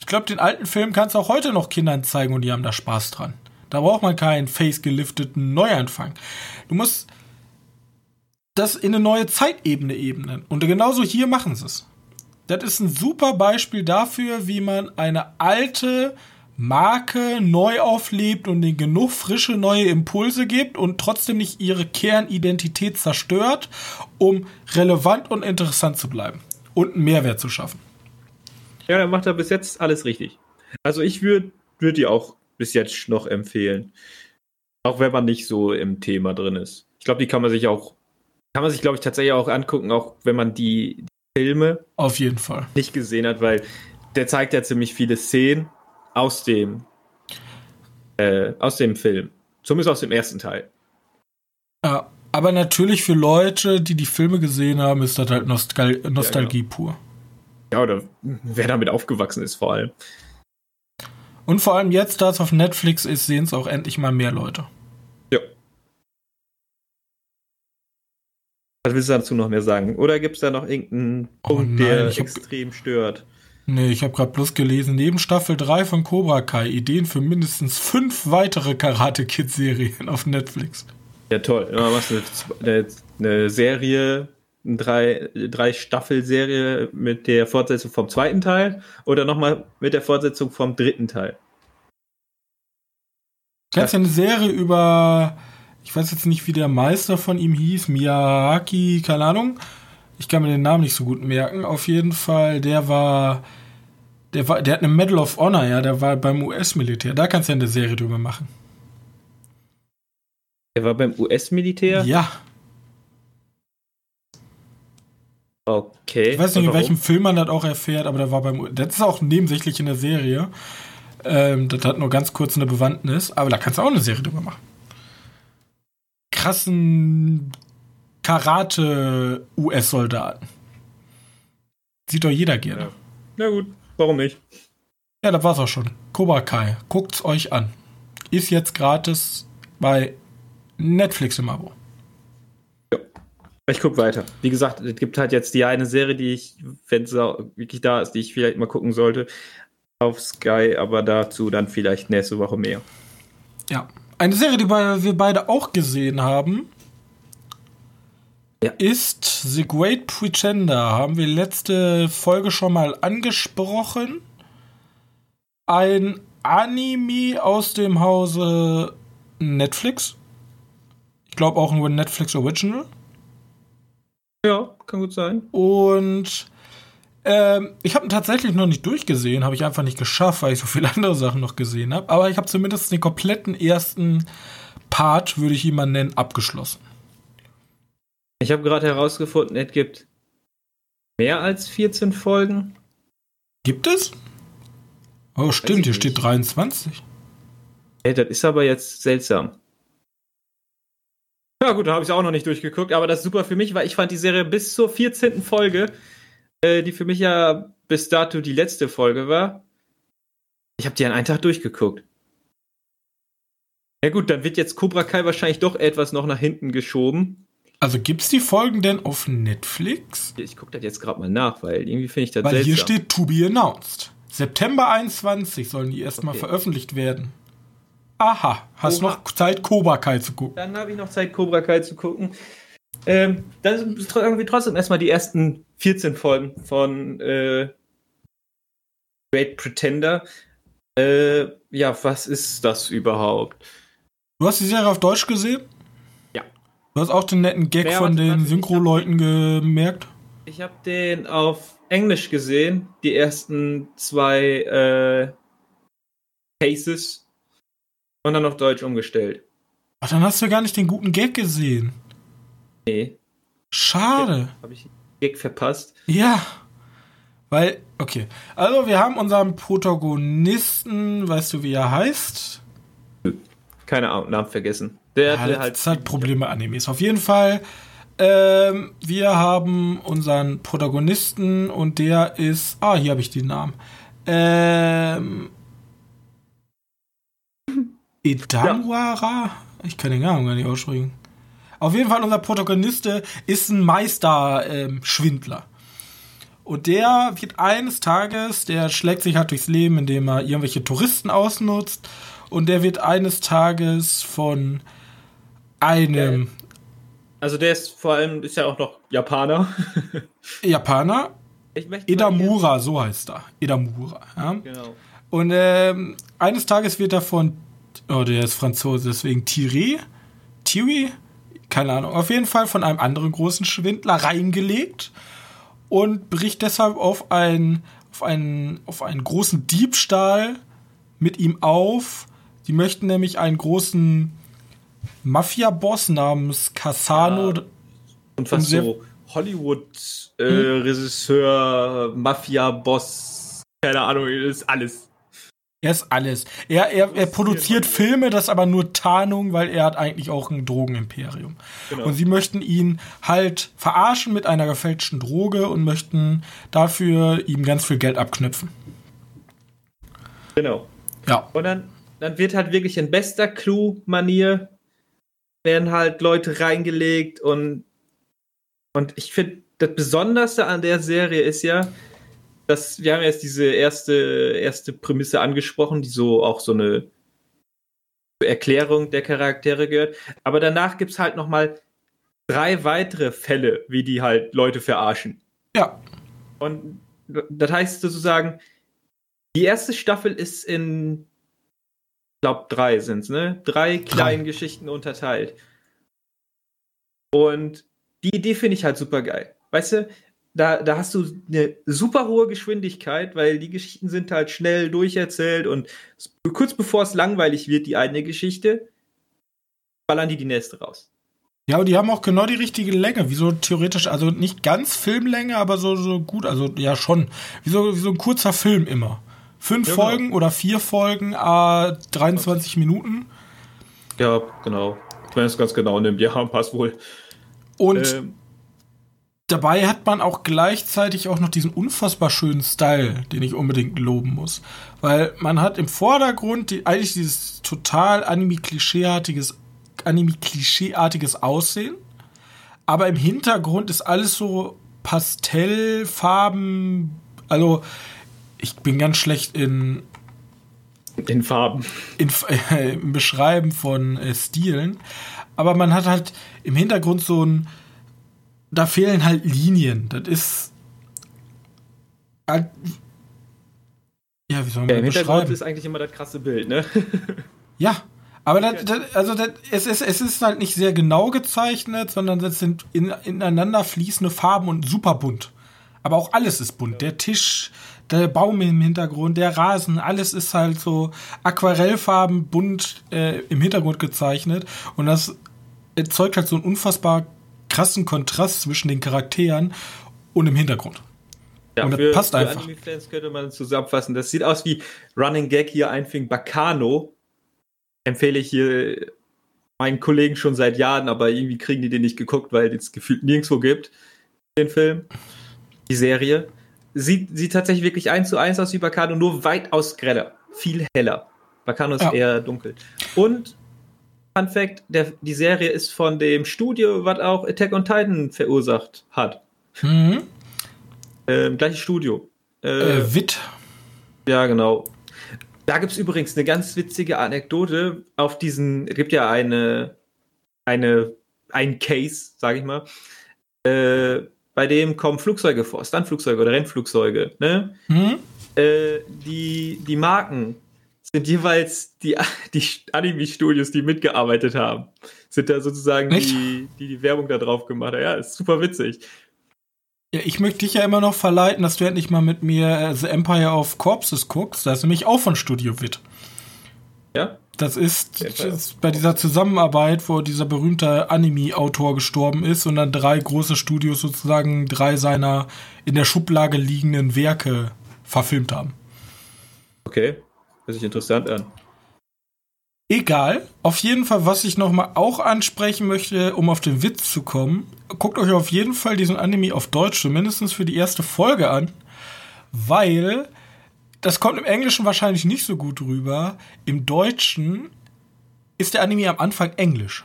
Ich glaube, den alten Film kannst du auch heute noch Kindern zeigen und die haben da Spaß dran. Da braucht man keinen face-gelifteten Neuanfang. Du musst das in eine neue Zeitebene ebnen. Und genauso hier machen sie es. Das ist ein super Beispiel dafür, wie man eine alte Marke neu auflebt und den genug frische neue Impulse gibt und trotzdem nicht ihre Kernidentität zerstört, um relevant und interessant zu bleiben und einen Mehrwert zu schaffen. Ja, dann macht er bis jetzt alles richtig. Also ich würde würd die auch bis jetzt noch empfehlen. Auch wenn man nicht so im Thema drin ist. Ich glaube, die kann man sich auch, kann man sich, glaube ich, tatsächlich auch angucken, auch wenn man die, die Filme Auf jeden Fall. nicht gesehen hat, weil der zeigt ja ziemlich viele Szenen aus dem, äh, aus dem Film. Zumindest aus dem ersten Teil. Ja, aber natürlich für Leute, die die Filme gesehen haben, ist das halt Nostal Nostalgie genau. pur. Ja, oder wer damit aufgewachsen ist vor allem. Und vor allem jetzt, da es auf Netflix ist, sehen es auch endlich mal mehr Leute. Ja. Was willst du dazu noch mehr sagen? Oder gibt es da noch irgendeinen Oh Punkt, nein, der ich hab- extrem stört? Nee, ich habe gerade bloß gelesen, neben Staffel 3 von Cobra Kai Ideen für mindestens fünf weitere Karate Kid Serien auf Netflix. Ja, toll. Ja, machst du eine, eine Serie, eine drei, drei Staffel-Serie mit der Fortsetzung vom zweiten Teil oder nochmal mit der Fortsetzung vom dritten Teil? Du kannst ja eine Serie über, ich weiß jetzt nicht, wie der Meister von ihm hieß, Miyaki, keine Ahnung. Ich kann mir den Namen nicht so gut merken. Auf jeden Fall, der war, der war, der hat eine Medal of Honor, ja, der war beim US-Militär. Da kannst du ja eine Serie drüber machen. Er war beim US-Militär? Ja. Okay. Ich weiß nicht, in welchem Film man das auch erfährt, aber der war beim. Das ist auch nebensächlich in der Serie. Ähm, das hat nur ganz kurz eine Bewandtnis, aber da kannst du auch eine Serie drüber machen. Krassen Karate-US-Soldaten. Sieht doch jeder gerne. Ja. Na gut, warum nicht? Ja, das war's auch schon. Cobra Kai. Guckt's euch an. Ist jetzt gratis bei Netflix im Abo. Ich guck weiter. Wie gesagt, es gibt halt jetzt die eine Serie, die ich, wenn es wirklich da ist, die ich vielleicht mal gucken sollte auf Sky, aber dazu dann vielleicht nächste Woche mehr. Ja. Eine Serie, die wir beide auch gesehen haben, ja. ist The Great Pretender. Haben wir letzte Folge schon mal angesprochen. Ein Anime aus dem Hause Netflix. Ich glaube auch nur Netflix Original. Ja, kann gut sein. Und ähm, ich habe ihn tatsächlich noch nicht durchgesehen, habe ich einfach nicht geschafft, weil ich so viele andere Sachen noch gesehen habe. Aber ich habe zumindest den kompletten ersten Part, würde ich ihn mal nennen, abgeschlossen. Ich habe gerade herausgefunden, es gibt mehr als 14 Folgen. Gibt es? Oh, stimmt, hier nicht. steht 23. Ey, das ist aber jetzt seltsam. Ja gut, da habe ich auch noch nicht durchgeguckt, aber das ist super für mich, weil ich fand die Serie bis zur 14. Folge, äh, die für mich ja bis dato die letzte Folge war. Ich habe die an einem Tag durchgeguckt. Ja gut, dann wird jetzt Cobra Kai wahrscheinlich doch etwas noch nach hinten geschoben. Also gibt's die Folgen denn auf Netflix? Ich gucke das jetzt gerade mal nach, weil irgendwie finde ich das weil seltsam. hier steht to be announced. September 21 sollen die erstmal okay. veröffentlicht werden. Aha, hast Oha. noch Zeit, Cobra Kai zu gucken. Dann habe ich noch Zeit, Cobra Kai zu gucken. Ähm, dann ist irgendwie trotzdem erstmal die ersten 14 Folgen von äh, Great Pretender. Äh, ja, was ist das überhaupt? Du hast die Serie auf Deutsch gesehen? Ja. Du hast auch den netten Gag Wer von den Synchro-Leuten gemerkt? Ich habe den auf Englisch gesehen, die ersten zwei äh, Cases und dann auf Deutsch umgestellt. Ach, dann hast du gar nicht den guten Gag gesehen. Nee. Schade. Habe ich den Gag verpasst? Ja. Weil, okay. Also, wir haben unseren Protagonisten, weißt du, wie er heißt? Keine Ahnung, Namen vergessen. Der ja, halt hat halt Probleme Animes. Auf jeden Fall, ähm, wir haben unseren Protagonisten und der ist. Ah, hier habe ich den Namen. Ähm, Edamwara? Ja. Ich kann den Namen gar nicht aussprechen. Auf jeden Fall, unser Protagonist ist ein Meisterschwindler. Ähm, und der wird eines Tages, der schlägt sich halt durchs Leben, indem er irgendwelche Touristen ausnutzt. Und der wird eines Tages von einem. Also der ist vor allem, ist ja auch noch Japaner. Japaner. Edamura, so heißt er. Edamura. Ja? Genau. Und ähm, eines Tages wird er von Oh, der ist Franzose, deswegen Thierry? Thierry? Keine Ahnung. Auf jeden Fall von einem anderen großen Schwindler reingelegt und bricht deshalb auf einen, auf einen, auf einen großen Diebstahl mit ihm auf. Sie möchten nämlich einen großen Mafia-Boss namens Cassano. Ja, und fast so Hollywood-Regisseur, äh, hm? Mafia-Boss, keine Ahnung, ist alles. Er ist alles. Er, er, er produziert Filme, das aber nur Tarnung, weil er hat eigentlich auch ein Drogenimperium. Genau. Und sie möchten ihn halt verarschen mit einer gefälschten Droge und möchten dafür ihm ganz viel Geld abknüpfen. Genau. Ja. Und dann, dann wird halt wirklich in bester Clue-Manier werden halt Leute reingelegt und, und ich finde, das Besonderste an der Serie ist ja, das, wir haben jetzt diese erste, erste Prämisse angesprochen, die so auch so eine Erklärung der Charaktere gehört. Aber danach gibt es halt noch mal drei weitere Fälle, wie die halt Leute verarschen. Ja. Und das heißt sozusagen, die erste Staffel ist in, ich glaube, drei sind es, ne? Drei kleinen drei. Geschichten unterteilt. Und die Idee finde ich halt super geil. Weißt du, da, da hast du eine super hohe Geschwindigkeit, weil die Geschichten sind halt schnell durcherzählt und kurz bevor es langweilig wird, die eine Geschichte, ballern die die nächste raus. Ja, und die haben auch genau die richtige Länge, wie so theoretisch, also nicht ganz Filmlänge, aber so, so gut, also ja schon, wie so, wie so ein kurzer Film immer. Fünf ja, genau. Folgen genau. oder vier Folgen, äh, 23 Minuten. Ja, genau. Wenn es ganz genau nimmt, ja, passt wohl. Und ähm. Dabei hat man auch gleichzeitig auch noch diesen unfassbar schönen Style, den ich unbedingt loben muss. Weil man hat im Vordergrund die, eigentlich dieses total anime-klischeeartiges Anime-klischeeartiges Aussehen. Aber im Hintergrund ist alles so Pastellfarben. Also, ich bin ganz schlecht in. In Farben. In, äh, Im Beschreiben von äh, Stilen. Aber man hat halt im Hintergrund so ein. Da fehlen halt Linien. Das ist. Äh, ja, wie soll man ja, Im Hintergrund ist eigentlich immer das krasse Bild, ne? ja, aber das, das, also das, es, ist, es ist halt nicht sehr genau gezeichnet, sondern das sind in, ineinander fließende Farben und super bunt. Aber auch alles ist bunt. Der Tisch, der Baum im Hintergrund, der Rasen, alles ist halt so Aquarellfarben bunt äh, im Hintergrund gezeichnet. Und das erzeugt halt so einen unfassbar krassen Kontrast zwischen den Charakteren und im Hintergrund. Ja, und das für, passt für einfach. Anime-Fans könnte man zusammenfassen. Das sieht aus wie Running Gag hier einfing Bacano empfehle ich hier meinen Kollegen schon seit Jahren, aber irgendwie kriegen die den nicht geguckt, weil es gefühlt nirgendwo gibt. Den Film, die Serie. Sieht, sieht tatsächlich wirklich eins zu eins aus wie Bacano, nur weitaus greller, viel heller. Bacano ist ja. eher dunkel. Und Fun Fact: der, die Serie ist von dem Studio, was auch Attack on Titan verursacht hat. Mhm. Ähm, gleiches Studio. Äh, äh, Witt. Ja, genau. Da gibt es übrigens eine ganz witzige Anekdote auf diesen, es gibt ja eine, eine, ein Case, sage ich mal, äh, bei dem kommen Flugzeuge vor, Stuntflugzeuge oder Rennflugzeuge, ne? Mhm. Äh, die, die Marken sind jeweils die, die Anime-Studios, die mitgearbeitet haben. Sind da sozusagen die, die, die Werbung da drauf gemacht haben. Ja, ist super witzig. Ja, ich möchte dich ja immer noch verleiten, dass du endlich mal mit mir äh, The Empire of Corpses guckst. Das ist nämlich auch von Studio Wit. Ja? Das ist, das ist bei dieser Zusammenarbeit, wo dieser berühmte Anime-Autor gestorben ist und dann drei große Studios sozusagen drei seiner in der Schublage liegenden Werke verfilmt haben. Okay, hört sich interessant an. Egal. Auf jeden Fall, was ich nochmal auch ansprechen möchte, um auf den Witz zu kommen. Guckt euch auf jeden Fall diesen Anime auf Deutsch, zumindest für die erste Folge an. Weil das kommt im Englischen wahrscheinlich nicht so gut rüber. Im Deutschen ist der Anime am Anfang Englisch.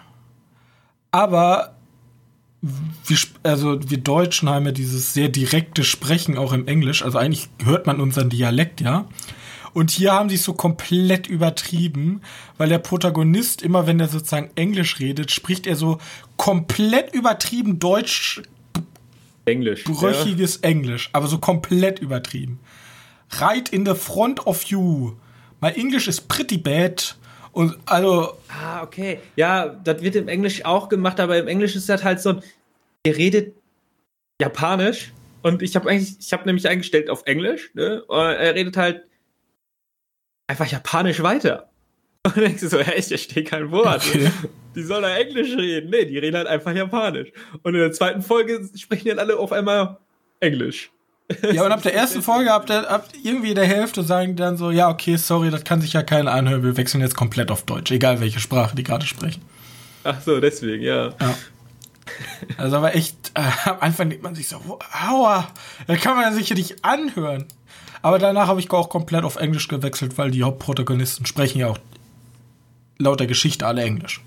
Aber wir, also wir Deutschen haben ja dieses sehr direkte Sprechen auch im Englisch. Also eigentlich hört man unseren Dialekt, ja. Und hier haben sie es so komplett übertrieben, weil der Protagonist immer, wenn er sozusagen Englisch redet, spricht er so komplett übertrieben Deutsch. Englisch. Brüchiges ja. Englisch, aber so komplett übertrieben. Right in the front of you. My English is pretty bad. Und also. Ah, okay. Ja, das wird im Englisch auch gemacht, aber im Englisch ist das halt so, er redet Japanisch und ich habe eigentlich, ich habe nämlich eingestellt auf Englisch, ne? Und er redet halt einfach Japanisch weiter. Und dann denkst du so, hä, ich verstehe kein Wort. Okay. Die sollen da Englisch reden. Nee, die reden halt einfach Japanisch. Und in der zweiten Folge sprechen dann alle auf einmal Englisch. Ja, und ab der ersten Folge, ab, der, ab irgendwie der Hälfte sagen die dann so, ja, okay, sorry, das kann sich ja keiner anhören, wir wechseln jetzt komplett auf Deutsch, egal welche Sprache die gerade sprechen. Ach so, deswegen, ja. ja. Also aber echt, äh, am Anfang denkt man sich so, aua, da kann man sich ja nicht anhören. Aber danach habe ich auch komplett auf Englisch gewechselt, weil die Hauptprotagonisten sprechen ja auch laut der Geschichte alle Englisch.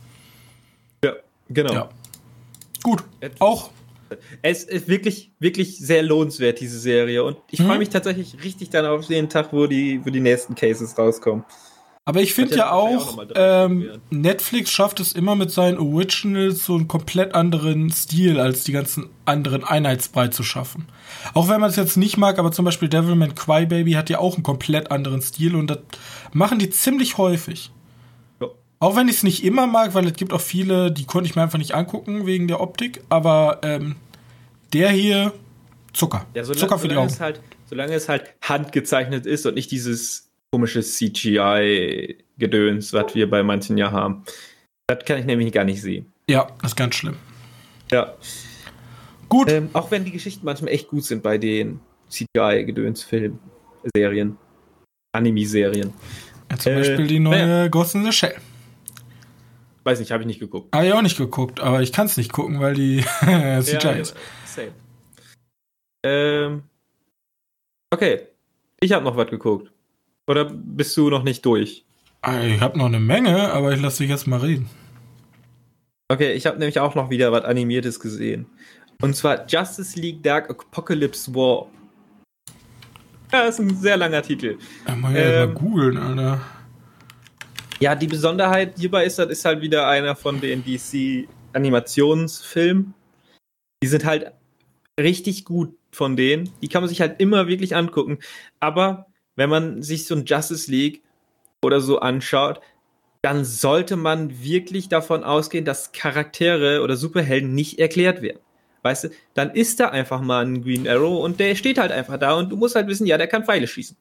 Ja, genau. Ja. Gut, auch. Es ist wirklich, wirklich sehr lohnenswert, diese Serie. Und ich mhm. freue mich tatsächlich richtig dann auf den Tag, wo die, wo die nächsten Cases rauskommen. Aber ich finde ja auch, ähm, Netflix schafft es immer mit seinen Originals so einen komplett anderen Stil als die ganzen anderen Einheitsbrei zu schaffen. Auch wenn man es jetzt nicht mag, aber zum Beispiel Devilman Crybaby hat ja auch einen komplett anderen Stil und das machen die ziemlich häufig. Ja. Auch wenn ich es nicht immer mag, weil es gibt auch viele, die konnte ich mir einfach nicht angucken wegen der Optik, aber ähm, der hier, Zucker. Ja, solange, Zucker für die Augen. Halt, solange es halt handgezeichnet ist und nicht dieses komisches CGI-Gedöns, was wir bei manchen ja haben. Das kann ich nämlich gar nicht sehen. Ja, das ist ganz schlimm. Ja. Gut. Ähm, auch wenn die Geschichten manchmal echt gut sind bei den CGI-Gedöns-Filmen, Serien, Anime-Serien. Ja, zum äh, Beispiel die neue naja. Ghost in the Shell. Weiß nicht, habe ich nicht geguckt. Habe ich auch nicht geguckt, aber ich kann es nicht gucken, weil die CGI Ja, ist. Same. Ähm, okay. Ich habe noch was geguckt. Oder bist du noch nicht durch? Ah, Ich habe noch eine Menge, aber ich lasse dich jetzt mal reden. Okay, ich habe nämlich auch noch wieder was Animiertes gesehen. Und zwar Justice League Dark Apocalypse War. Ja, ist ein sehr langer Titel. Ja Ähm, mal googeln, Alter. Ja, die Besonderheit hierbei ist, das ist halt wieder einer von den DC-Animationsfilmen. Die sind halt richtig gut von denen. Die kann man sich halt immer wirklich angucken. Aber wenn man sich so ein Justice League oder so anschaut, dann sollte man wirklich davon ausgehen, dass Charaktere oder Superhelden nicht erklärt werden. Weißt du, dann ist da einfach mal ein Green Arrow und der steht halt einfach da und du musst halt wissen, ja, der kann Pfeile schießen.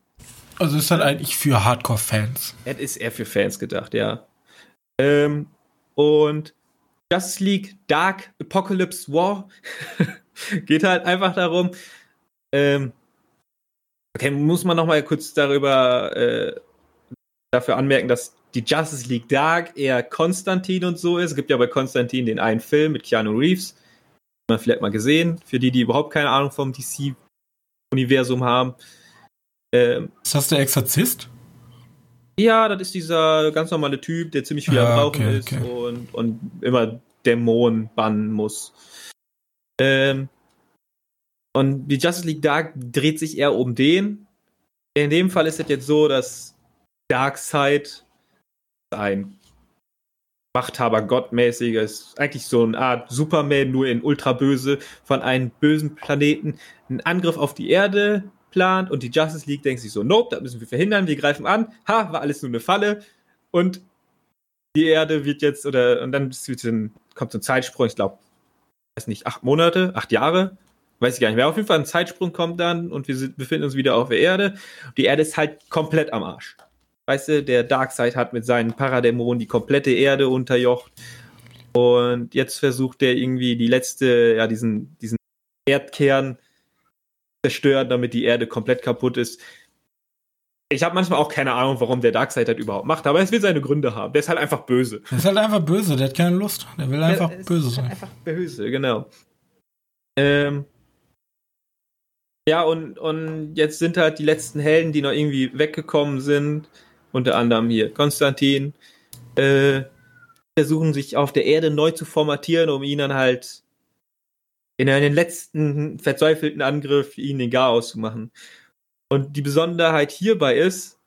Also ist halt eigentlich für Hardcore-Fans. Es ist eher für Fans gedacht, ja. Ähm, und Justice League Dark Apocalypse War geht halt einfach darum. Ähm, okay, muss man noch mal kurz darüber äh, dafür anmerken, dass die Justice League Dark eher Konstantin und so ist. Es gibt ja bei Konstantin den einen Film mit Keanu Reeves. Hat man vielleicht mal gesehen. Für die, die überhaupt keine Ahnung vom DC-Universum haben. Ähm, Ist das der Exorzist? ja, das ist dieser ganz normale Typ, der ziemlich viel am Ah, Rauchen okay, ist okay. Und, und immer Dämonen bannen muss. Ähm, und die Justice League Dark dreht sich eher um den. In dem Fall ist es jetzt so, dass Darkseid ein Machthaber gottmäßiger ist, eigentlich so eine Art Superman, nur in ultraböse, von einem bösen Planeten einen Angriff auf die Erde plant. Und die Justice League denkt sich so, nope, das müssen wir verhindern, wir greifen an, ha, war alles nur eine Falle. Und die Erde wird jetzt, oder, und dann kommt so ein Zeitsprung, ich glaube, weiß nicht, acht Monate, acht Jahre, weiß ich gar nicht mehr, auf jeden Fall ein Zeitsprung kommt dann und wir sind, befinden uns wieder auf der Erde. Die Erde ist halt komplett am Arsch. Weißt du, der Darkseid hat mit seinen Paradämonen die komplette Erde unterjocht. Und jetzt versucht er irgendwie die letzte, ja, diesen, diesen Erdkern zerstören, damit die Erde komplett kaputt ist. Ich habe manchmal auch keine Ahnung, warum der Darkseid das überhaupt macht, aber es wird seine Gründe haben. Der ist halt einfach böse. Der ist halt einfach böse, der hat keine Lust. Der will einfach Der ist böse halt sein. Einfach böse, genau. Ähm, ja, und, und jetzt sind halt die letzten Helden, die noch irgendwie weggekommen sind, unter anderem hier Konstantin, äh, versuchen sich auf der Erde neu zu formatieren, um ihn dann halt in einen letzten verzweifelten Angriff ihn den Garaus zu machen. Und die Besonderheit hierbei ist,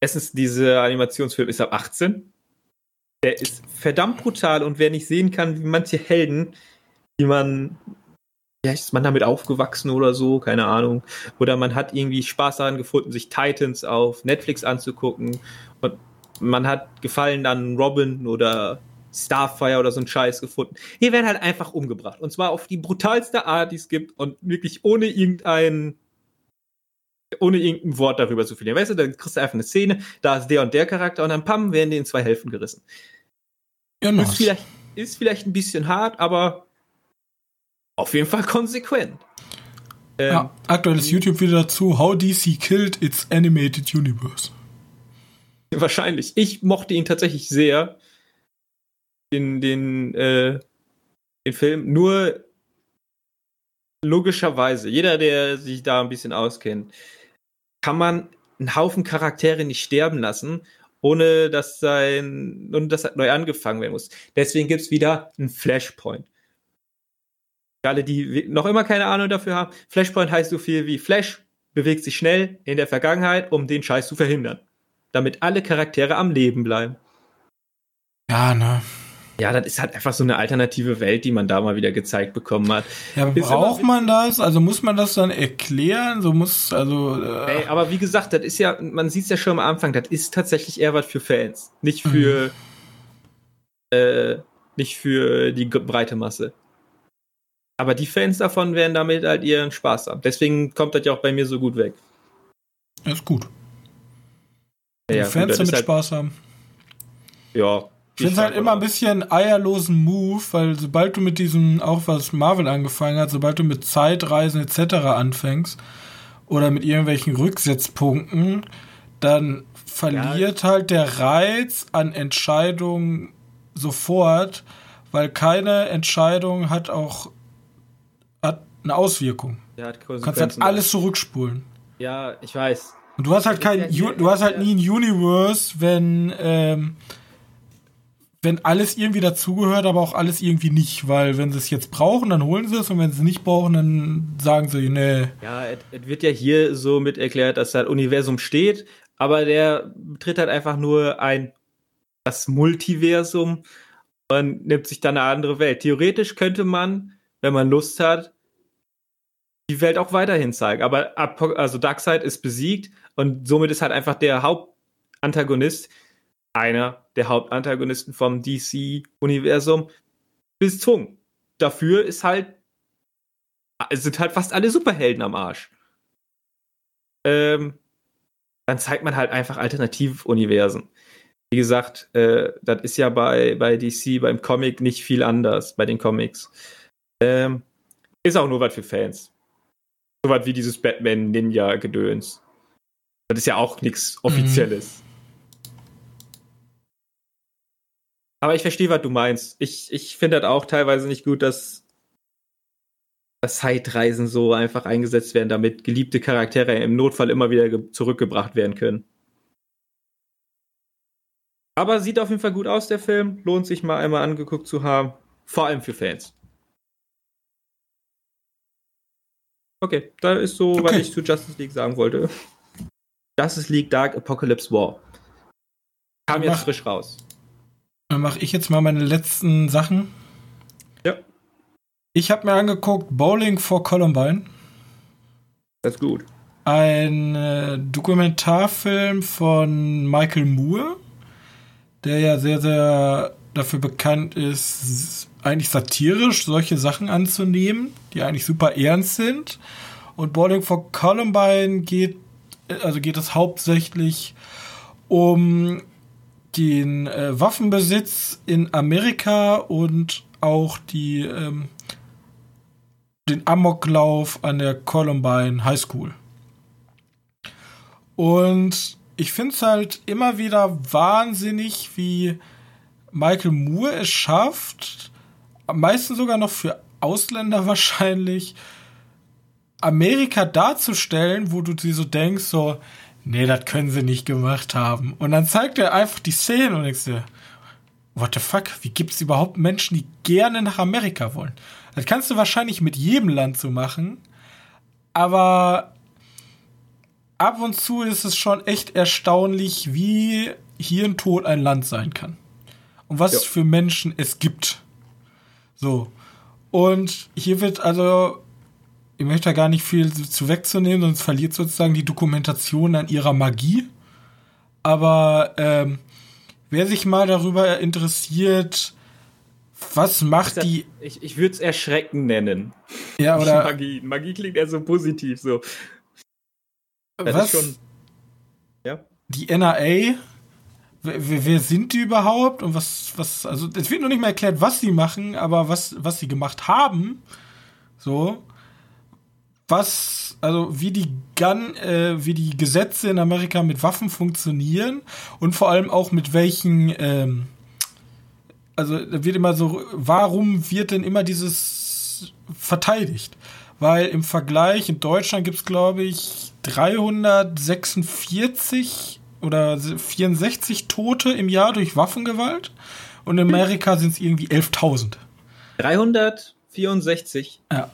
erstens, dieser Animationsfilm ist ab 18. Der ist verdammt brutal und wer nicht sehen kann, wie manche Helden, die man, ja, ist man damit aufgewachsen oder so, keine Ahnung. Oder man hat irgendwie Spaß daran gefunden, sich Titans auf Netflix anzugucken und man hat Gefallen an Robin oder Starfire oder so ein Scheiß gefunden. Die werden halt einfach umgebracht. Und zwar auf die brutalste Art, die es gibt und wirklich ohne irgendein ohne irgendein Wort darüber zu verlieren. Weißt du, dann kriegst du einfach eine Szene, da ist der und der Charakter und dann pam, werden die in zwei Hälften gerissen. Ja, Ist nice. vielleicht, ist vielleicht ein bisschen hart, aber auf jeden Fall konsequent. Ähm, Ja, aktuelles YouTube-Video dazu, How DC Killed its Animated Universe. Wahrscheinlich. Ich mochte ihn tatsächlich sehr. In den, äh, den Film. Nur logischerweise, jeder, der sich da ein bisschen auskennt, kann man einen Haufen Charaktere nicht sterben lassen, ohne dass sein, ohne dass neu angefangen werden muss. Deswegen gibt's wieder einen Flashpoint. Für alle, die noch immer keine Ahnung dafür haben, Flashpoint heißt so viel wie Flash bewegt sich schnell in der Vergangenheit, um den Scheiß zu verhindern. Damit alle Charaktere am Leben bleiben. Ja, ne. Ja, das ist halt einfach so eine alternative Welt, die man da mal wieder gezeigt bekommen hat. Ja, braucht man das? Also muss man das dann erklären? So muss, also. Äh, Ey, aber wie gesagt, das ist ja, man sieht es ja schon am Anfang, das ist tatsächlich eher was für Fans. Nicht für, äh, nicht für die breite Masse. Aber die Fans davon werden damit halt ihren Spaß haben. Deswegen kommt das ja auch bei mir so gut weg. ist gut. Ja, Die Fans gut, das damit halt, Spaß haben. Ja, Ich finde es halt immer ein bisschen eierlosen Move, weil sobald du mit diesem, auch was Marvel angefangen hat, sobald du mit Zeitreisen etc. anfängst oder mit irgendwelchen Rücksetzpunkten, dann verliert ja. halt der Reiz an Entscheidungen sofort, weil keine Entscheidung hat auch eine Auswirkung. Hat du kannst halt alles zurückspulen. Ja, ich weiß. Und du hast halt kein, du hast halt nie ein Universe, wenn ähm, wenn alles irgendwie dazugehört, aber auch alles irgendwie nicht, weil wenn sie es jetzt brauchen, dann holen sie es und wenn sie es nicht brauchen, dann sagen sie, nee. Ja, es wird ja hier so mit erklärt, dass das Universum steht, aber der betritt halt einfach nur ein das Multiversum und nimmt sich dann eine andere Welt. Theoretisch könnte man, wenn man Lust hat, die Welt auch weiterhin zeigen. Aber also Darkseid ist besiegt und somit ist halt einfach der Hauptantagonist einer der Hauptantagonisten vom DC-Universum bezwungen. Dafür ist halt, sind halt fast alle Superhelden am Arsch. Ähm, dann zeigt man halt einfach Alternativuniversen. Wie gesagt, äh, das ist ja bei, bei DC, beim Comic nicht viel anders, bei den Comics. Ähm, ist auch nur was für Fans. So was wie dieses Batman-Ninja-Gedöns. Das ist ja auch nichts. Offizielles. Mhm. Aber ich verstehe, was du meinst. Ich, ich finde das auch teilweise nicht gut, dass, dass Zeitreisen so einfach eingesetzt werden, damit geliebte Charaktere im Notfall immer wieder zurückgebracht werden können. Aber sieht auf jeden Fall gut aus, der Film. Lohnt sich mal einmal angeguckt zu haben. Vor allem für Fans. Okay, da ist so, okay. was ich zu Justice League sagen wollte. Justice League Dark Apocalypse War. Kam jetzt frisch raus. Dann mache ich jetzt mal meine letzten Sachen. Ja. Ich habe mir angeguckt Bowling for Columbine. Das ist gut. Ein äh, Dokumentarfilm von Michael Moore, der ja sehr, sehr dafür bekannt ist, eigentlich satirisch solche Sachen anzunehmen, die eigentlich super ernst sind. Und Bowling for Columbine geht, also geht es hauptsächlich um den äh, Waffenbesitz in Amerika und auch die ähm, den Amoklauf an der Columbine High School. Und ich finde es halt immer wieder wahnsinnig, wie Michael Moore es schafft, am meisten sogar noch für Ausländer wahrscheinlich, Amerika darzustellen, wo du dir so denkst, so, nee, das können sie nicht gemacht haben. Und dann zeigt er einfach die Szene und denkst dir, what the fuck, wie gibt es überhaupt Menschen, die gerne nach Amerika wollen? Das kannst du wahrscheinlich mit jedem Land so machen, aber ab und zu ist es schon echt erstaunlich, wie hier ein Tod ein Land sein kann. Und was ja. für Menschen es gibt. So. Und hier wird also ich möchte da gar nicht viel zu wegzunehmen, sonst verliert sozusagen die Dokumentation an ihrer Magie. Aber ähm, wer sich mal darüber interessiert, was macht die. Ich, ich würde es Erschrecken nennen. Ja, oder. Magie. Magie klingt eher so positiv so. Das was? Schon, ja. Die NRA. Wer, wer, sind die überhaupt? Und was, was, also es wird noch nicht mal erklärt, was sie machen, aber was, was sie gemacht haben. So was, also wie die Gun, äh, wie die Gesetze in Amerika mit Waffen funktionieren und vor allem auch mit welchen, ähm, also da wird immer so, warum wird denn immer dieses verteidigt? Weil im Vergleich in Deutschland gibt es, glaube ich, 346 oder 64 Tote im Jahr durch Waffengewalt und in Amerika sind es irgendwie 11.000. 364? Ja.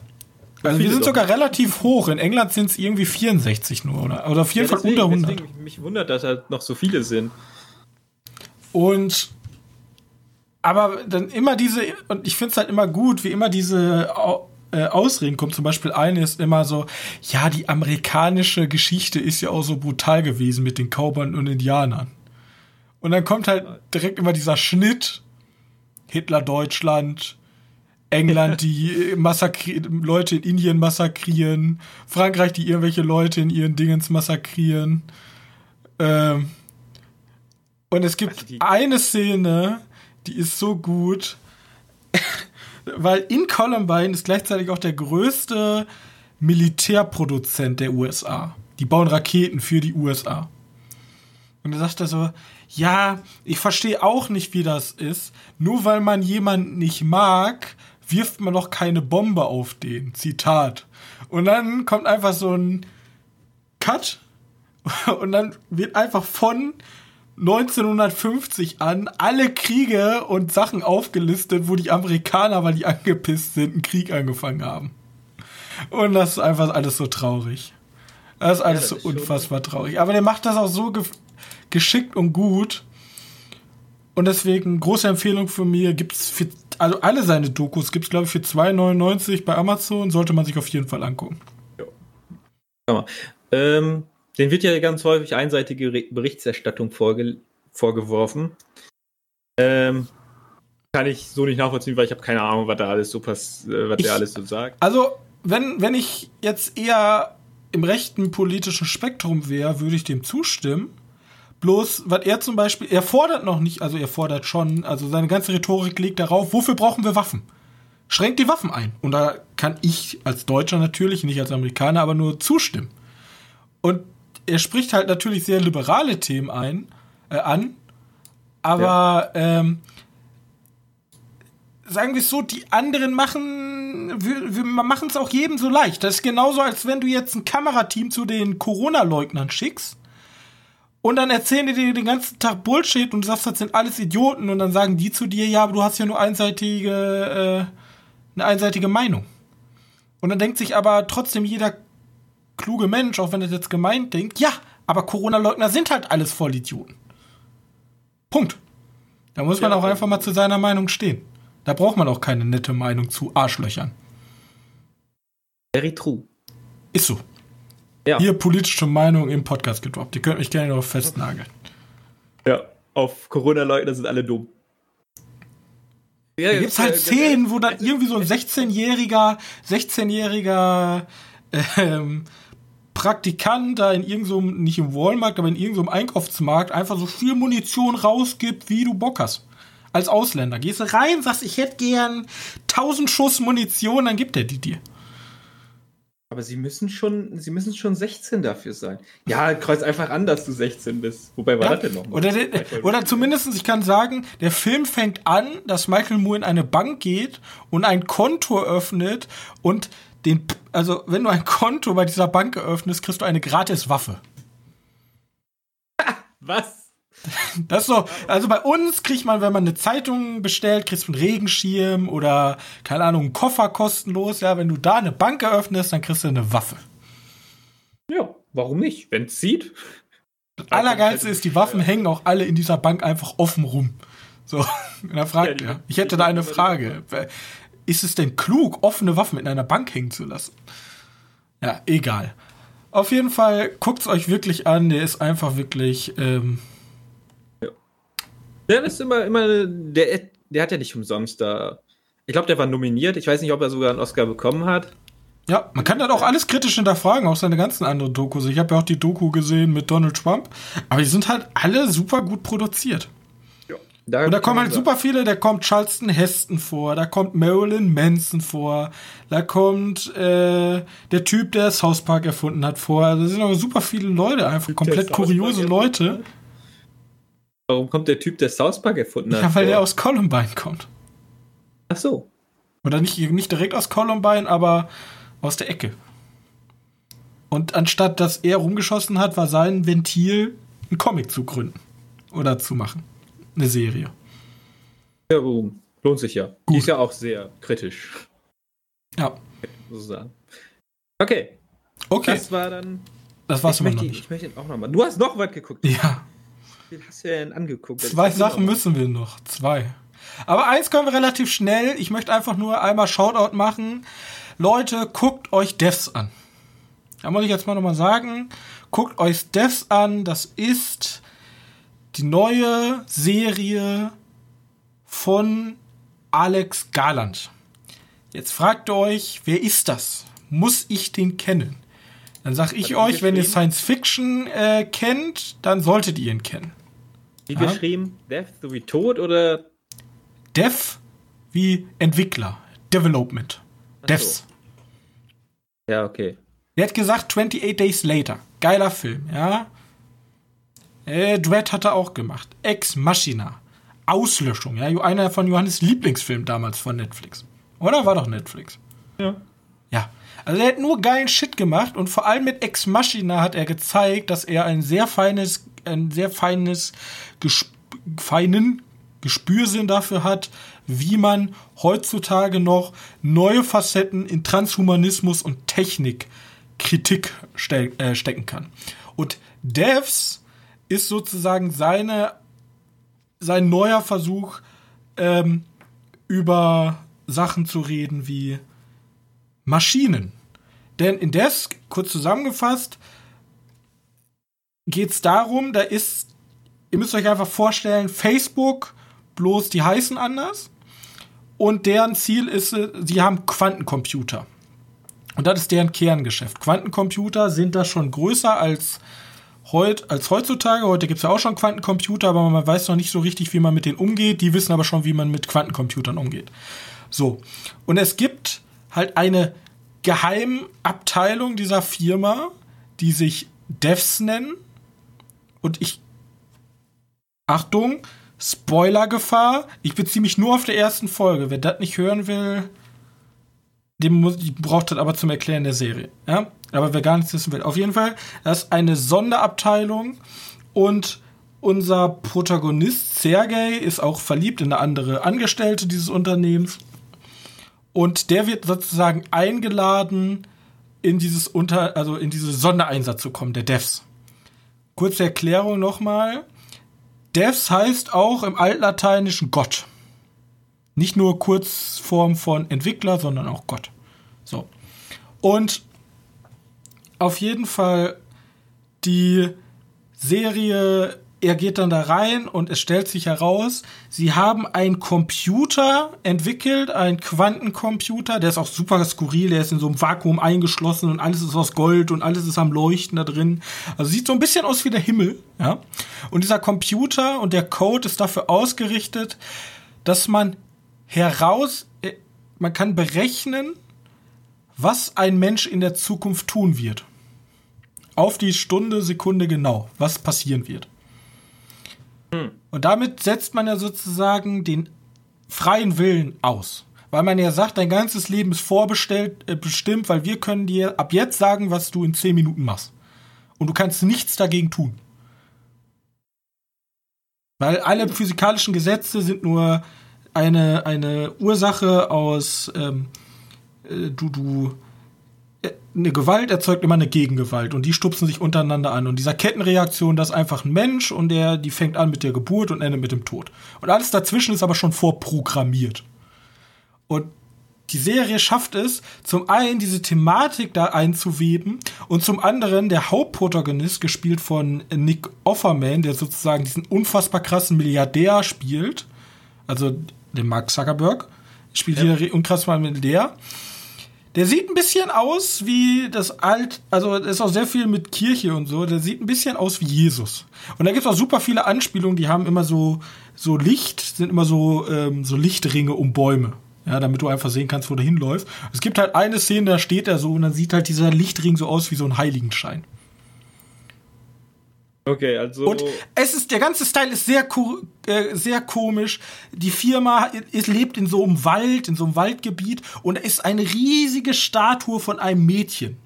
Also wir sind sogar relativ hoch. In England sind es irgendwie 64 nur, oder? Oder auf jeden ja, deswegen, Fall unter 100. Deswegen, mich wundert, dass halt noch so viele sind. Und aber dann immer diese, und ich finde es halt immer gut, wie immer diese äh, Ausreden kommt. Zum Beispiel eine ist immer so, ja, die amerikanische Geschichte ist ja auch so brutal gewesen mit den Cowboys und Indianern. Und dann kommt halt direkt immer dieser Schnitt, Hitler Deutschland, England, die Leute in Indien massakrieren, Frankreich, die irgendwelche Leute in ihren Dingens massakrieren. Ähm, und es gibt eine Szene, Die ist so gut. Weil in Columbine ist gleichzeitig auch der größte Militärproduzent der USA. Die bauen Raketen für die USA. Und er sagt er so, ja, ich verstehe auch nicht, wie das ist. Nur weil man jemanden nicht mag, wirft man doch keine Bombe auf den. Zitat. Und dann kommt einfach so ein Cut und dann wird einfach von 1950 an alle Kriege und Sachen aufgelistet, wo die Amerikaner, weil die angepisst sind, einen Krieg angefangen haben. Und das ist einfach alles so traurig. Das ist alles ja, das so ist unfassbar traurig. Aber der macht das auch so ge geschickt und gut. Und deswegen große Empfehlung für mir gibt's für, also alle seine Dokus gibt's glaube ich für 2,99 bei Amazon, sollte man sich auf jeden Fall angucken. Ja. Ähm, den wird ja ganz häufig einseitige Berichterstattung vorge vorgeworfen. Ähm, kann ich so nicht nachvollziehen, weil ich habe keine Ahnung, was da alles so pass äh, was ich, der alles so sagt. Also, wenn, wenn ich jetzt eher im rechten politischen Spektrum wäre, würde ich dem zustimmen. Bloß, was er zum Beispiel, er fordert noch nicht, also er fordert schon, also seine ganze Rhetorik liegt darauf, wofür brauchen wir Waffen? Schränkt die Waffen ein. Und da kann ich als Deutscher natürlich, nicht als Amerikaner, aber nur zustimmen. Und er spricht halt natürlich sehr liberale Themen ein, äh, an, aber ja. ähm, sagen wir es so, die anderen machen, wir, wir machen es auch jedem so leicht. Das ist genauso, als wenn du jetzt ein Kamerateam zu den Corona-Leugnern schickst und dann erzählen die dir den ganzen Tag Bullshit und du sagst, das sind alles Idioten und dann sagen die zu dir, ja, aber du hast ja nur einseitige, äh, eine einseitige Meinung. Und dann denkt sich aber trotzdem jeder kluge Mensch, auch wenn er jetzt gemeint denkt, ja, aber Corona-Leugner sind halt alles Vollidioten. Punkt. Da muss man ja, auch einfach mal zu seiner Meinung stehen. Da braucht man auch keine nette Meinung zu Arschlöchern. Very true. Ist so. Ja. Hier politische Meinung im Podcast gedroppt. Ihr könnt mich gerne noch festnageln. Ja, auf Corona-Leugner sind alle dumm. Ja, da gibt's halt Szenen, wo dann irgendwie so ein 16-jähriger, 16-jähriger ähm, Praktikant da in irgendeinem, nicht im Walmart, aber in irgendeinem Einkaufsmarkt einfach so viel Munition rausgibt, wie du Bock hast. Als Ausländer. Gehst du rein, sagst, ich hätte gern 1000 Schuss Munition, dann gibt er die dir. Aber sie müssen schon, sie müssen schon 16 dafür sein. Ja, kreuz einfach an, dass du 16 bist. Wobei war ja, das denn noch? Oder, oder zumindest, ich kann sagen, der Film fängt an, dass Michael Moore in eine Bank geht und ein Konto öffnet und den, also wenn du ein Konto bei dieser Bank eröffnest, kriegst du eine gratis Waffe. Was? Das ist so, also bei uns kriegt man, wenn man eine Zeitung bestellt, kriegst du einen Regenschirm oder, keine Ahnung, einen Koffer kostenlos. Ja, wenn du da eine Bank eröffnest, dann kriegst du eine Waffe. Ja, warum nicht? Wenn es sieht. Das Allergeilste ist, die Waffen hängen auch alle in dieser Bank einfach offen rum. So, und er fragt ja, ich hätte da eine Frage ist es denn klug, offene Waffen in einer Bank hängen zu lassen? Ja, egal. Auf jeden Fall guckt's euch wirklich an. Der ist einfach wirklich. Ähm ja. Der ist immer, immer, der, der hat ja nicht umsonst da. Ich glaube, der war nominiert. Ich weiß nicht, ob er sogar einen Oscar bekommen hat. Ja, man kann dann auch alles kritisch hinterfragen, auch seine ganzen anderen Dokus. Ich habe ja auch die Doku gesehen mit Donald Trump, aber die sind halt alle super gut produziert. Da und da kommen halt super viele, da kommt Charleston Heston vor, da kommt Marilyn Manson vor, da kommt äh, der Typ, der South Park erfunden hat vor. Also da sind aber super viele Leute, einfach komplett kuriose Leute. Warum kommt der Typ, der South Park erfunden hat? Ja, weil vor? der aus Columbine kommt. Ach so. Oder nicht, nicht direkt aus Columbine, aber aus der Ecke. Und anstatt dass er rumgeschossen hat, war sein Ventil, einen Comic zu gründen. Oder zu machen eine Serie. Ja, lohnt sich ja. Gut. Die ist ja auch sehr kritisch. Ja. Sozusagen. Okay. Okay. Das war dann. Das war's ich möchte, Ich möchte auch nochmal. Du hast noch was geguckt. Ja. Wie hast du denn angeguckt? Zwei Sachen müssen wir noch. Zwei. Aber eins können wir relativ schnell. Ich möchte einfach nur einmal Shoutout machen. Leute, guckt euch Devs an. Da muss ich jetzt mal nochmal sagen. Guckt euch Devs an. Das ist die neue Serie von Alex Garland. Jetzt fragt ihr euch, wer ist das? Muss ich den kennen? Dann sag ich euch, wenn ihr Science Fiction äh, kennt, dann solltet ihr ihn kennen. Wie ja? geschrieben? Death sowie Tod oder? Dev wie Entwickler. Development. Ach Devs. so. Ja, okay. Der hat gesagt 28 Days Later. Geiler Film, ja. Äh, Dread hat er auch gemacht. Ex Machina. Auslöschung, ja. Einer von Johannes Lieblingsfilm damals von Netflix. Oder war doch Netflix? Ja. Ja. Also er hat nur geilen Shit gemacht und vor allem mit Ex Machina hat er gezeigt, dass er ein sehr feines, ein sehr feines, gesp feinen Gespürsinn dafür hat, wie man heutzutage noch neue Facetten in Transhumanismus und Technikkritik ste äh, stecken kann. Und Devs ist sozusagen seine, sein neuer Versuch, ähm, über Sachen zu reden wie Maschinen. Denn in Devs, kurz zusammengefasst, geht es darum, da ist, ihr müsst euch einfach vorstellen, Facebook, bloß die heißen anders. Und deren Ziel ist, äh, sie haben Quantencomputer. Und das ist deren Kerngeschäft. Quantencomputer sind da schon größer als, heut, als heutzutage. Heute gibt es ja auch schon Quantencomputer, aber man weiß noch nicht so richtig, wie man mit denen umgeht. Die wissen aber schon, wie man mit Quantencomputern umgeht. So. Und es gibt halt eine Geheimabteilung dieser Firma, die sich Devs nennen. Und ich. Achtung, Spoilergefahr. Ich beziehe mich nur auf der ersten Folge. Wer das nicht hören will, dem muss, braucht das aber zum Erklären der Serie. Ja? Aber wer gar nichts wissen will. Auf jeden Fall, das ist eine Sonderabteilung und unser Protagonist Sergei ist auch verliebt in eine andere Angestellte dieses Unternehmens. Und der wird sozusagen eingeladen, in dieses Unter, also in diese Sondereinsatz zu kommen, der Devs. Kurze Erklärung nochmal. Devs heißt auch im Altlateinischen Gott. Nicht nur Kurzform von Entwickler, sondern auch Gott. So. Und auf jeden Fall die Serie, er geht dann da rein und es stellt sich heraus, sie haben einen Computer entwickelt, einen Quantencomputer, der ist auch super skurril, der ist in so einem Vakuum eingeschlossen und alles ist aus Gold und alles ist am Leuchten da drin. Also sieht so ein bisschen aus wie der Himmel, ja. Und dieser Computer und der Code ist dafür ausgerichtet, dass man heraus, äh, man kann berechnen, was ein Mensch in der Zukunft tun wird. Auf die Stunde, Sekunde genau, was passieren wird. Und damit setzt man ja sozusagen den freien Willen aus. Weil man ja sagt, dein ganzes Leben ist vorbestellt, äh, bestimmt, weil wir können dir ab jetzt sagen, was du in zehn Minuten machst. Und du kannst nichts dagegen tun. Weil alle physikalischen Gesetze sind nur eine, eine Ursache aus, ähm, äh, du, du, äh, eine Gewalt erzeugt immer eine Gegengewalt und die stupsen sich untereinander an. Und dieser Kettenreaktion, das ist einfach ein Mensch und der, die fängt an mit der Geburt und endet mit dem Tod. Und alles dazwischen ist aber schon vorprogrammiert. Und die Serie schafft es, zum einen diese Thematik da einzuweben und zum anderen der Hauptprotagonist, gespielt von Nick Offerman, der sozusagen diesen unfassbar krassen Milliardär spielt, also den Mark Zuckerberg, spielt Ja. hier unkrass mal Milliardär. Der sieht ein bisschen aus wie das alt, also ist auch sehr viel mit Kirche und so. Der sieht ein bisschen aus wie Jesus. Und da gibt es auch super viele Anspielungen, die haben immer so, so Licht, sind immer so, ähm, so Lichtringe um Bäume. Ja, damit du einfach sehen kannst, wo du hinläufst. Es gibt halt eine Szene, da steht er so und dann sieht halt dieser Lichtring so aus wie so ein Heiligenschein. Okay, also. Und es ist, der ganze Style ist sehr, äh, sehr komisch. Die Firma ist, lebt in so einem Wald, in so einem Waldgebiet und da ist eine riesige Statue von einem Mädchen.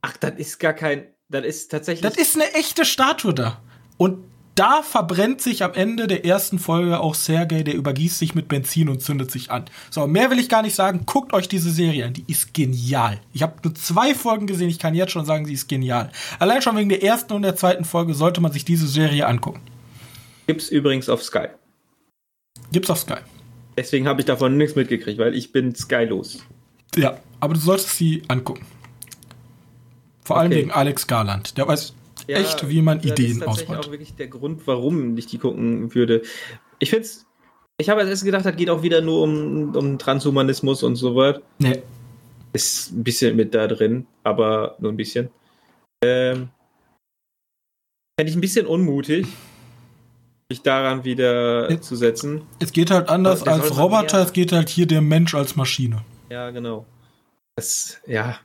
Ach, das ist gar kein. Das ist tatsächlich. Das ist eine echte Statue da. Und da verbrennt sich am Ende der ersten Folge auch Sergei, der übergießt sich mit Benzin und zündet sich an. So, mehr will ich gar nicht sagen. Guckt euch diese Serie an. Die ist genial. Ich habe nur zwei Folgen gesehen. Ich kann jetzt schon sagen, sie ist genial. Allein schon wegen der ersten und der zweiten Folge sollte man sich diese Serie angucken. gibt's übrigens auf Sky. Gibt's auf Sky. Deswegen habe ich davon nichts mitgekriegt, weil ich bin Sky los. Ja, aber du solltest sie angucken. Vor allem Okay. wegen Alex Garland. Der weiß Ja, echt, wie man das Ideen ist tatsächlich ausbaut. auch wirklich der Grund, warum ich die gucken würde. Ich finde ich habe als erstes gedacht, das geht auch wieder nur um, um Transhumanismus und so was. Nee. Ist ein bisschen mit da drin, aber nur ein bisschen. Ähm, Fände ich ein bisschen unmutig. sich daran wieder Ja. zu setzen. Es geht halt anders als Roboter, es geht halt hier der Mensch als Maschine. Ja, genau. Das, ja,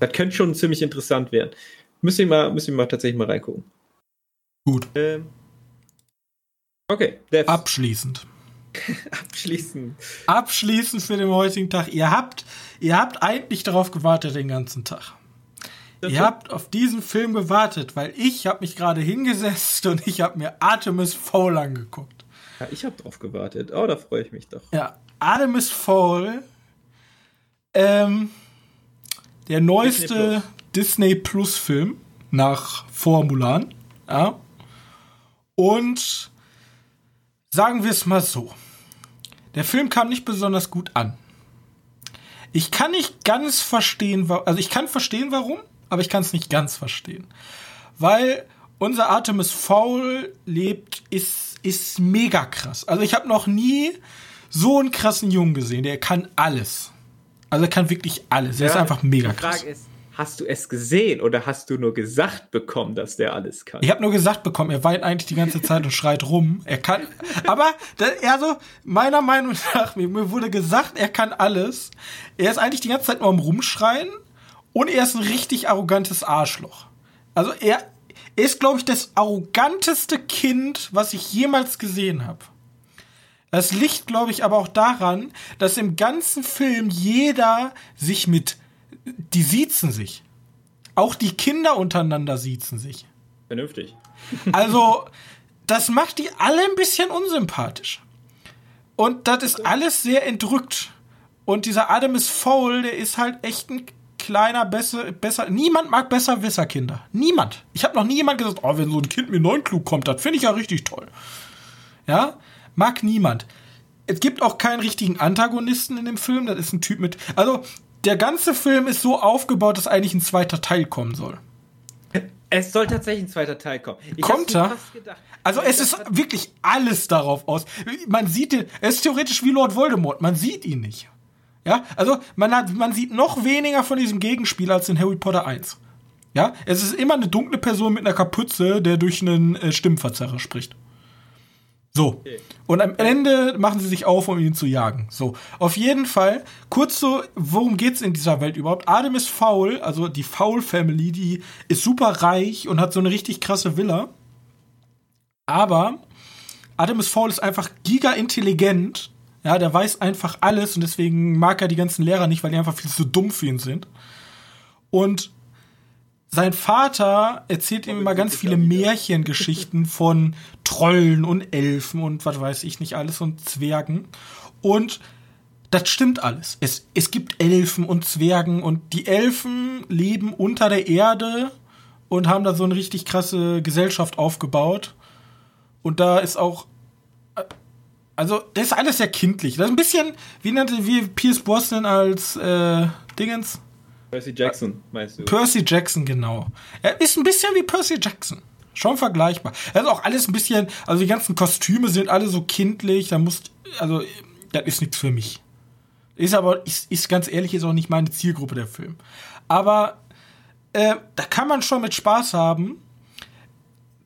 das könnte schon ziemlich interessant werden. Müssen wir mal, müssen wir mal tatsächlich mal reingucken. Gut. Ähm, okay, Devs. Abschließend. abschließen. Abschließend für den heutigen Tag. Ihr habt, ihr habt eigentlich darauf gewartet den ganzen Tag. Ihr habt auf diesen Film gewartet, weil ich habe mich gerade hingesetzt und ich habe mir Artemis Fowl angeguckt. ja, ich habe drauf gewartet. Oh, da freue ich mich doch. Ja, Artemis Fowl, ähm, der neueste Disney Plus Film nach Formulan. Ja. Und sagen wir es mal so. Der Film kam nicht besonders gut an. Ich kann nicht ganz verstehen, also ich kann verstehen, warum, aber ich kann es nicht ganz verstehen. Weil unser Artemis Fowl lebt, ist, ist mega krass. Also ich habe noch nie so einen krassen Jungen gesehen. Der kann alles. Also er kann wirklich alles. Er ist Ja, einfach mega die Frage krass. ist, hast du es gesehen oder hast du nur gesagt bekommen, dass der alles kann? Ich habe nur gesagt bekommen, er weint eigentlich die ganze Zeit und schreit rum. Er kann, aber da, also meiner Meinung nach mir, wurde gesagt, er kann alles. Er ist eigentlich die ganze Zeit nur am rumschreien und er ist ein richtig arrogantes Arschloch. Also er, er ist, glaube ich, das arroganteste Kind, was ich jemals gesehen habe. Das liegt, glaube ich, aber auch daran, dass im ganzen Film jeder sich mit, die siezen sich. Auch die Kinder untereinander siezen sich. Vernünftig. Also, das macht die alle ein bisschen unsympathisch. Und das ist alles sehr entrückt. Und dieser Adam ist faul, der ist halt echt ein kleiner, besser, besser. Niemand mag Besserwisser-Kinder. Niemand. Ich habe noch nie jemand gesagt, oh, wenn so ein Kind mit neun klug kommt, das finde ich ja richtig toll. Ja? Mag niemand. Es gibt auch keinen richtigen Antagonisten in dem Film. Das ist ein Typ mit. Also, der ganze Film ist so aufgebaut, dass eigentlich ein zweiter Teil kommen soll. Es soll tatsächlich ein zweiter Teil kommen. Ich Kommt er? Also es ist wirklich alles darauf aus. Man sieht den, er ist theoretisch wie Lord Voldemort, man sieht ihn nicht. Ja, also man hat, man sieht noch weniger von diesem Gegenspieler als in Harry Potter 1. Ja, es ist immer eine dunkle Person mit einer Kapuze, der durch einen äh, Stimmverzerrer spricht. So. Und am Ende machen sie sich auf, um ihn zu jagen. So. Auf jeden Fall, kurz so, worum geht's in dieser Welt überhaupt? Artemis Fowl, also die Fowl Family, die ist super reich und hat so eine richtig krasse Villa. Aber Artemis Fowl ist einfach giga intelligent. Ja, der weiß einfach alles und deswegen mag er die ganzen Lehrer nicht, weil die einfach viel zu dumm für ihn sind. Und sein Vater erzählt ihm immer ganz viele Märchengeschichten von Trollen und Elfen und was weiß ich nicht alles und Zwergen. Und das stimmt alles. Es, es gibt Elfen und Zwergen und die Elfen leben unter der Erde und haben da so eine richtig krasse Gesellschaft aufgebaut. Und da ist auch. Also, das ist alles sehr kindlich. Das ist ein bisschen, wie nannte wie Pierce Brosnan als äh, Dingens? Percy Jackson, meinst du? Percy Jackson, genau. Er ist ein bisschen wie Percy Jackson. Schon vergleichbar. Er ist auch alles ein bisschen, also die ganzen Kostüme sind alle so kindlich. Da muss, also, das ist nichts für mich. Ist aber, ist, ist ganz ehrlich, ist auch nicht meine Zielgruppe der Film. Aber äh, da kann man schon mit Spaß haben.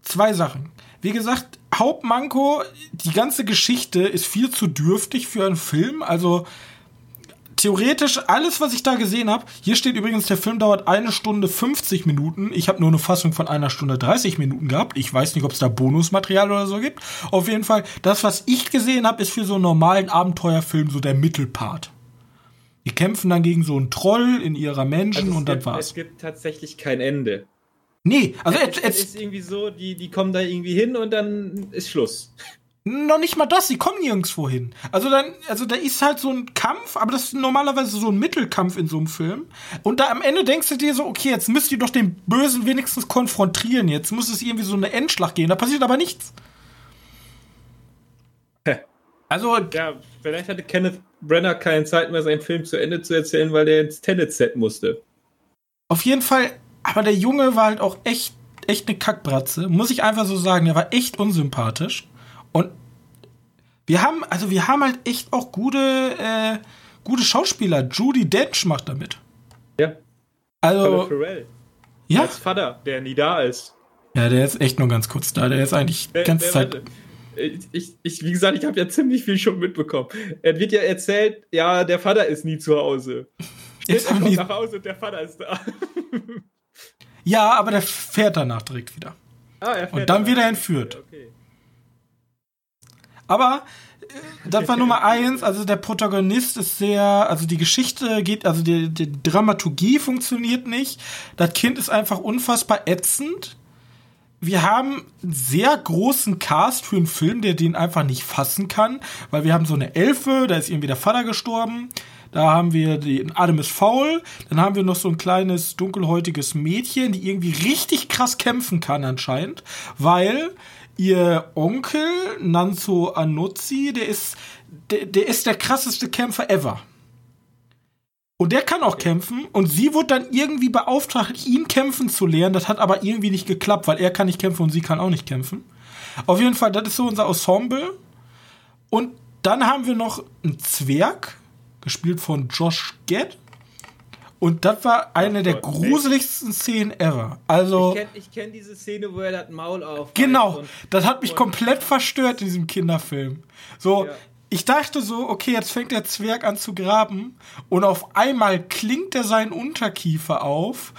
Zwei Sachen. Wie gesagt, Hauptmanko, die ganze Geschichte ist viel zu dürftig für einen Film. Also theoretisch alles, was ich da gesehen habe. Hier steht übrigens, der Film dauert eine Stunde 50 Minuten. Ich habe nur eine Fassung von einer Stunde 30 Minuten gehabt. Ich weiß nicht, ob es da Bonusmaterial oder so gibt. Auf jeden Fall, das, was ich gesehen habe, ist für so einen normalen Abenteuerfilm so der Mittelpart. Die kämpfen dann gegen so einen Troll in ihrer Menschen Also es und das gibt, war's. Es gibt tatsächlich kein Ende. Nee, also es, jetzt, jetzt, ist irgendwie so, die, die kommen da irgendwie hin und dann ist Schluss. Noch nicht mal das, sie kommen nirgendwo hin. Also dann, also da ist halt so ein Kampf, aber das ist normalerweise so ein Mittelkampf in so einem Film. Und da am Ende denkst du dir so, okay, jetzt müsst ihr doch den Bösen wenigstens konfrontieren. Jetzt muss es irgendwie so eine Endschlacht gehen. Da passiert aber nichts. Also, Ja, vielleicht hatte Kenneth Brenner keine Zeit mehr, seinen Film zu Ende zu erzählen, weil der ins Tenet-Set musste. auf jeden Fall, aber der Junge war halt auch echt, echt eine Kackbratze. Muss ich einfach so sagen. Der war echt unsympathisch. Und wir haben, also wir haben halt echt auch gute, äh, gute Schauspieler. Judy Dench macht damit. Ja. Also, Colin Farrell. ja. Als Vater, der nie da ist. Ja, der ist echt nur ganz kurz da. Der ist eigentlich die ganze Zeit. ich, ich, wie gesagt, ich habe ja ziemlich viel schon mitbekommen. Er wird ja erzählt, ja, der Vater ist nie zu Hause. Ist Er kommt nie, nach Hause und der Vater ist da. ja, aber der fährt danach direkt wieder. Ah, er fährt Und dann danach. wird er entführt. Okay. Aber äh, das war Nummer eins. Also der Protagonist ist sehr, also die Geschichte geht, also die, die Dramaturgie funktioniert nicht. Das Kind ist einfach unfassbar ätzend. Wir haben einen sehr großen Cast für einen Film, der den einfach nicht fassen kann, weil wir haben so eine Elfe, da ist irgendwie der Vater gestorben. Da haben wir den Adam ist faul. Dann haben wir noch so ein kleines dunkelhäutiges Mädchen, die irgendwie richtig krass kämpfen kann anscheinend, weil ihr Onkel Nanzo Anuzzi, der ist der, der ist der krasseste Kämpfer ever. Und der kann auch kämpfen und sie wurde dann irgendwie beauftragt, ihn kämpfen zu lernen. Das hat aber irgendwie nicht geklappt, weil er kann nicht kämpfen und sie kann auch nicht kämpfen. Auf jeden Fall, das ist so unser Ensemble. Und dann haben wir noch einen Zwerg, gespielt von Josh Gad. Und das war eine der gruseligsten Szenen ever. Also, Ich kenne ich kenn diese Szene, wo er das Maul auf. genau, das hat mich komplett verstört in diesem Kinderfilm. So, Ja. ich dachte so, okay, jetzt fängt der Zwerg an zu graben und auf einmal klingt er seinen Unterkiefer auf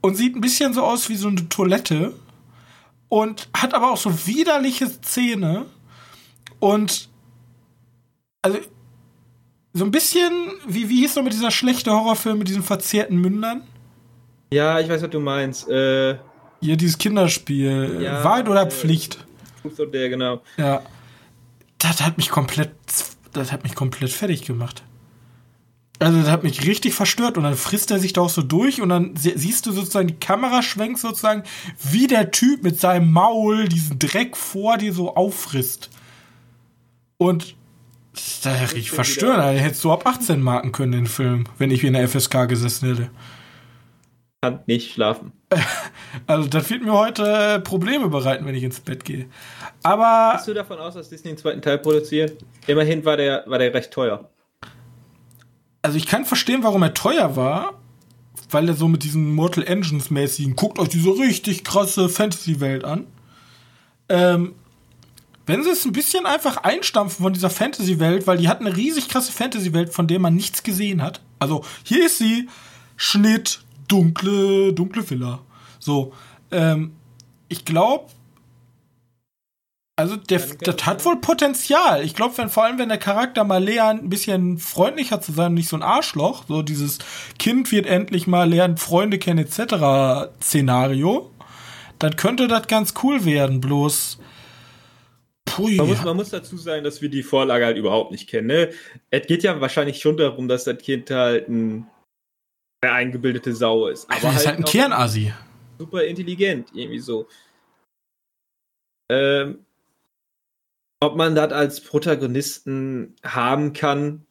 und sieht ein bisschen so aus wie so eine Toilette und hat aber auch so widerliche Zähne und also so ein bisschen wie wie hieß noch mit dieser schlechte Horrorfilm mit diesen verzerrten Mündern? Ja, ich weiß, was du meinst. Äh, Hier dieses Kinderspiel, Ja, Wahrheit oder äh, Pflicht? Und der, genau. Ja. Das hat mich komplett, das hat mich komplett fertig gemacht. Also das hat mich richtig verstört und dann frisst er sich da auch so durch und dann sie- siehst du sozusagen die Kamera schwenkt sozusagen, wie der Typ mit seinem Maul diesen Dreck vor dir so auffrisst. Und da hätte ich schon verstört, wieder- da hättest du ab 18 marken können, den Film, wenn ich wie in der FSK gesessen hätte. Kann nicht schlafen. Also das wird mir heute Probleme bereiten, wenn ich ins Bett gehe. Aber Gehst du davon aus, dass Disney einen zweiten Teil produziert? Immerhin war der, war der recht teuer. also ich kann verstehen, warum er teuer war, weil er so mit diesen Mortal Engines mäßigen, guckt euch diese richtig krasse Fantasy-Welt an. Ähm, wenn sie es ein bisschen einfach einstampfen von dieser Fantasy-Welt, weil die hat eine riesig krasse Fantasy-Welt, von der man nichts gesehen hat. Also hier ist sie, Schnitt, dunkle, dunkle Villa. So, ähm, ich glaube, also der, das hat wohl Potenzial. Ich glaube, wenn vor allem wenn der Charakter mal lernt, ein bisschen freundlicher zu sein und nicht so ein Arschloch, so dieses Kind wird endlich mal lernen, Freunde kennen etc. Szenario, dann könnte das ganz cool werden. Bloß, pui. Man muss, man muss dazu sagen, dass wir die Vorlage halt überhaupt nicht kennen. Ne? Es geht ja wahrscheinlich schon darum, dass das Kind halt ein, eine eingebildete Sau ist. Alter, das ist halt ein auch Kernassi. super intelligent, irgendwie so. Ähm, ob man das als Protagonisten haben kann,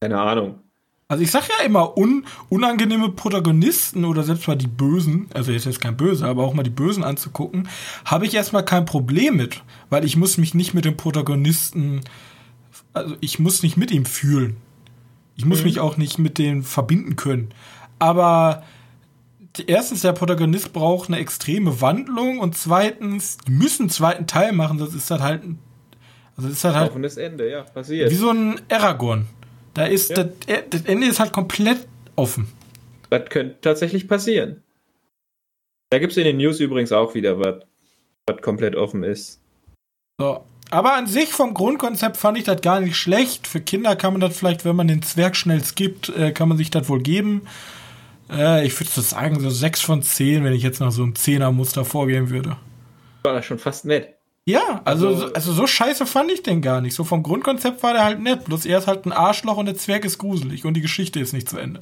keine Ahnung. Also ich sag ja immer, un, unangenehme Protagonisten oder selbst mal die Bösen, also jetzt ist kein Böse, aber auch mal die Bösen anzugucken, habe ich erstmal kein Problem mit, weil ich muss mich nicht mit dem Protagonisten, also ich muss nicht mit ihm fühlen. Ich muss Mhm. mich auch nicht mit dem verbinden können. Aber erstens, der Protagonist braucht eine extreme Wandlung und zweitens, die müssen einen zweiten Teil machen, sonst ist das halt, ein- also ist das halt Offenes Ende, ja, passiert. wie so ein Aragorn. Da ist Ja. das, das Ende ist halt komplett offen. Das könnte tatsächlich passieren. Da gibt es in den News übrigens auch wieder was, was komplett offen ist. So. Aber an sich vom Grundkonzept fand ich das gar nicht schlecht. Für Kinder kann man das vielleicht, wenn man den Zwerg schnell skippt, äh, kann man sich das wohl geben. Äh, ich würde sagen, so 6 von 10, wenn ich jetzt nach so einem Zehner-Muster vorgehen würde. War das schon fast nett. Ja, also, Also- also, so scheiße fand ich den gar nicht. So vom Grundkonzept war der halt nett. Bloß er ist halt ein Arschloch und der Zwerg ist gruselig und die Geschichte ist nicht zu Ende.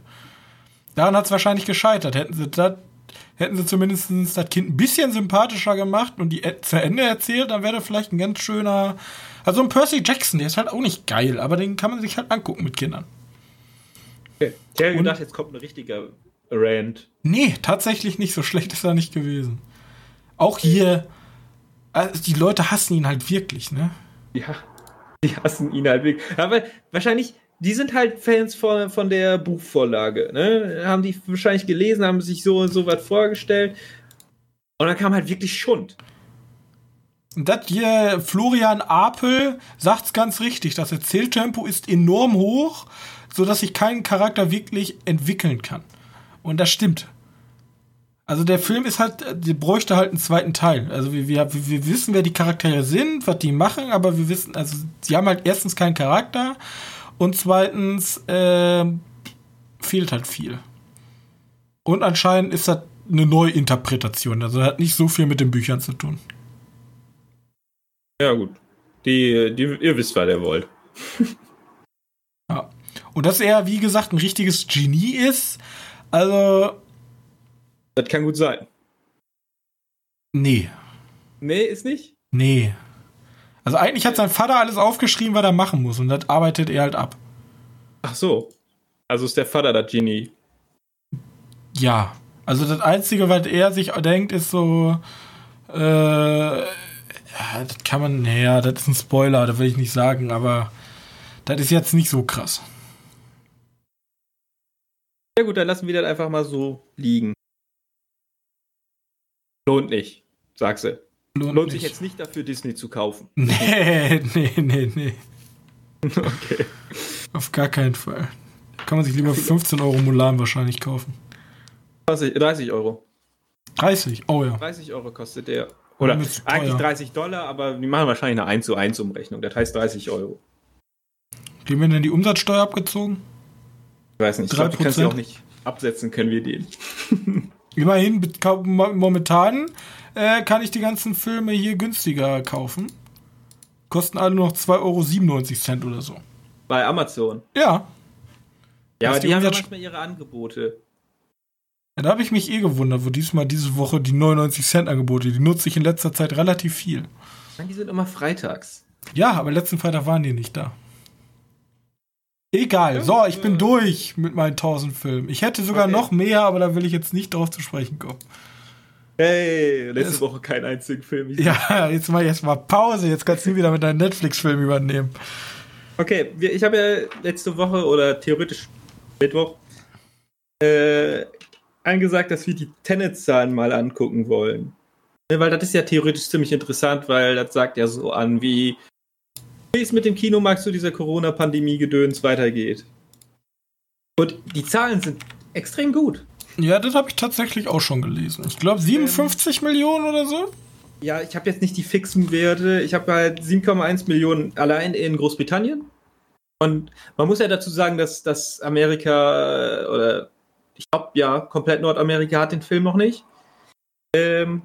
Daran hat es wahrscheinlich gescheitert. Hätten sie das, hätten sie zumindest das Kind ein bisschen sympathischer gemacht und die zu Ende erzählt, dann wäre das vielleicht ein ganz schöner. Also ein Percy Jackson, der ist halt auch nicht geil, aber den kann man sich halt angucken mit Kindern. Okay. Ich hätte gedacht, jetzt kommt ein richtiger Rant. Nee, tatsächlich nicht. So schlecht ist er nicht gewesen. Auch hier, also die Leute hassen ihn halt wirklich, ne? Ja, die hassen ihn halt wirklich. Aber wahrscheinlich, die sind halt Fans von, von der Buchvorlage. Ne? Haben die wahrscheinlich gelesen, haben sich so so was vorgestellt. Und dann kam halt wirklich Schund. das hier, Florian Apel sagt's ganz richtig. Das Erzähltempo ist enorm hoch, so dass sich kein Charakter wirklich entwickeln kann. Und das stimmt. Also der Film ist halt, der bräuchte halt einen zweiten Teil. Also wir, wir, wir wissen, wer die Charaktere sind, was die machen, aber wir wissen, also sie haben halt erstens keinen Charakter und zweitens äh, fehlt halt viel. Und anscheinend ist das eine Neuinterpretation. Also hat nicht so viel mit den Büchern zu tun. Ja, gut. Die, die, ihr wisst, was ihr wollt. ja. Und dass er, wie gesagt, ein richtiges Genie ist, also. Das kann gut sein. Nee. Nee, ist nicht? Nee. Also eigentlich hat sein Vater alles aufgeschrieben, was er machen muss und das arbeitet er halt ab. Ach so. Also ist der Vater das Genie. Ja. Also das Einzige, was er sich denkt, ist so, äh, ja, das kann man, naja, das ist ein Spoiler, das will ich nicht sagen, aber das ist jetzt nicht so krass. Ja gut, dann lassen wir das einfach mal so liegen. Lohnt nicht, sagst du. Lohnt, Lohnt sich jetzt nicht dafür, Disney zu kaufen. Nee, nee, nee, nee. Okay. Auf gar keinen Fall. Kann man sich lieber 15 Euro Mulan wahrscheinlich kaufen. 20, 30 Euro. 30, oh ja. 30 Euro kostet der. Oder eigentlich 30 Dollar, aber die machen wahrscheinlich eine 1 zu 1 Umrechnung. Das heißt 30 Euro. Wie werden denn die Umsatzsteuer abgezogen? Ich weiß nicht. Ich glaube, ich kann sie auch nicht absetzen, können wir den. Immerhin, momentan äh, kann ich die ganzen Filme hier günstiger kaufen. Kosten alle noch 2,97 Euro oder so. Bei Amazon? Ja. Ja, aber die, die haben ja manchmal ihre Angebote. Ja, da habe ich mich eh gewundert, wo diesmal diese Woche die 99 Cent Angebote, die nutze ich in letzter Zeit relativ viel. Die sind immer freitags. Ja, aber letzten Freitag waren die nicht da. Egal, so, ich bin durch mit meinen 1000 Filmen. Ich hätte sogar okay. noch mehr, aber da will ich jetzt nicht drauf zu sprechen kommen. Hey, letzte es, Woche keinen einzigen Film. Ja, jetzt mach ich erstmal Pause. Jetzt kannst du wieder mit deinem Netflix-Film übernehmen. Okay, ich habe ja letzte Woche oder theoretisch Mittwoch äh, angesagt, dass wir die Tenet-Zahlen mal angucken wollen. Ne, weil das ist ja theoretisch ziemlich interessant, weil das sagt ja so an, wie, wie es mit dem Kinomarkt zu dieser Corona-Pandemie-Gedöns weitergeht. Und die Zahlen sind extrem gut. Ja, das habe ich tatsächlich auch schon gelesen. Ich glaube 57 ähm, Millionen oder so. Ja, ich habe jetzt nicht die fixen Werte. Ich habe halt 7,1 Millionen allein in Großbritannien. Und man muss ja dazu sagen, dass, dass Amerika äh, oder ich glaube ja, komplett Nordamerika hat den Film noch nicht. Ähm,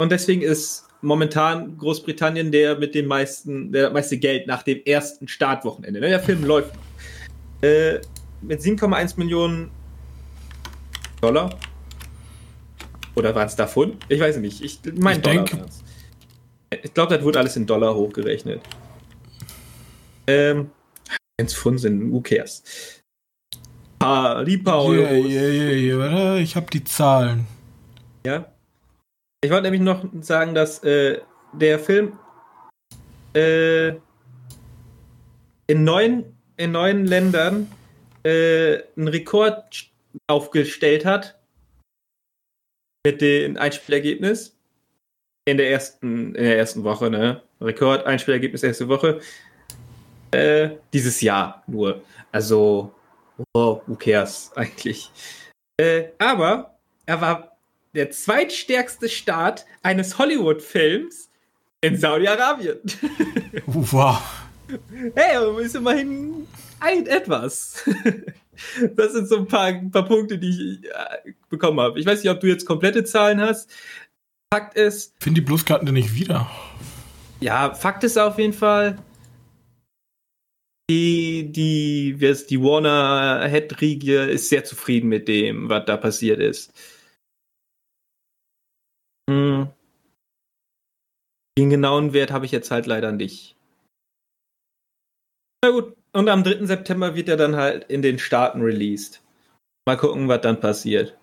und deswegen ist momentan Großbritannien der mit dem meisten, der meiste Geld nach dem ersten Startwochenende. Ne? Der Film läuft äh, mit 7,1 Millionen Dollar. Oder waren es davon? Ich weiß nicht. Ich meine Dollar. Denke. Ich glaube, das wurde alles in Dollar hochgerechnet. Ähm, wenn es Pfund sind, who cares? paar, die paar. Yeah, yeah, yeah, warte, ich habe die Zahlen. Ja. Ich wollte nämlich noch sagen, dass äh, der Film äh, in neun, in neun Ländern äh, einen Rekord aufgestellt hat mit dem Einspielergebnis in der ersten in der ersten Woche, ne? Rekord Einspielergebnis erste Woche äh, dieses Jahr nur. Also oh, who cares eigentlich. Äh, aber er war der zweitstärkste Start eines Hollywood-Films in Saudi-Arabien. wow. Hey, aber ist immerhin ein etwas. Das sind so ein paar, ein paar Punkte, die ich äh, bekommen habe. Ich weiß nicht, ob du jetzt komplette Zahlen hast. Fakt ist. Finde die Bloßkarten denn nicht wieder? Ja, Fakt ist auf jeden Fall, die, die, die Warner Head-Riege ist sehr zufrieden mit dem, was da passiert ist. Hm. Den genauen Wert habe ich jetzt halt leider nicht. Na gut, und am 3. September wird er dann halt in den Staaten released. Mal gucken, was dann passiert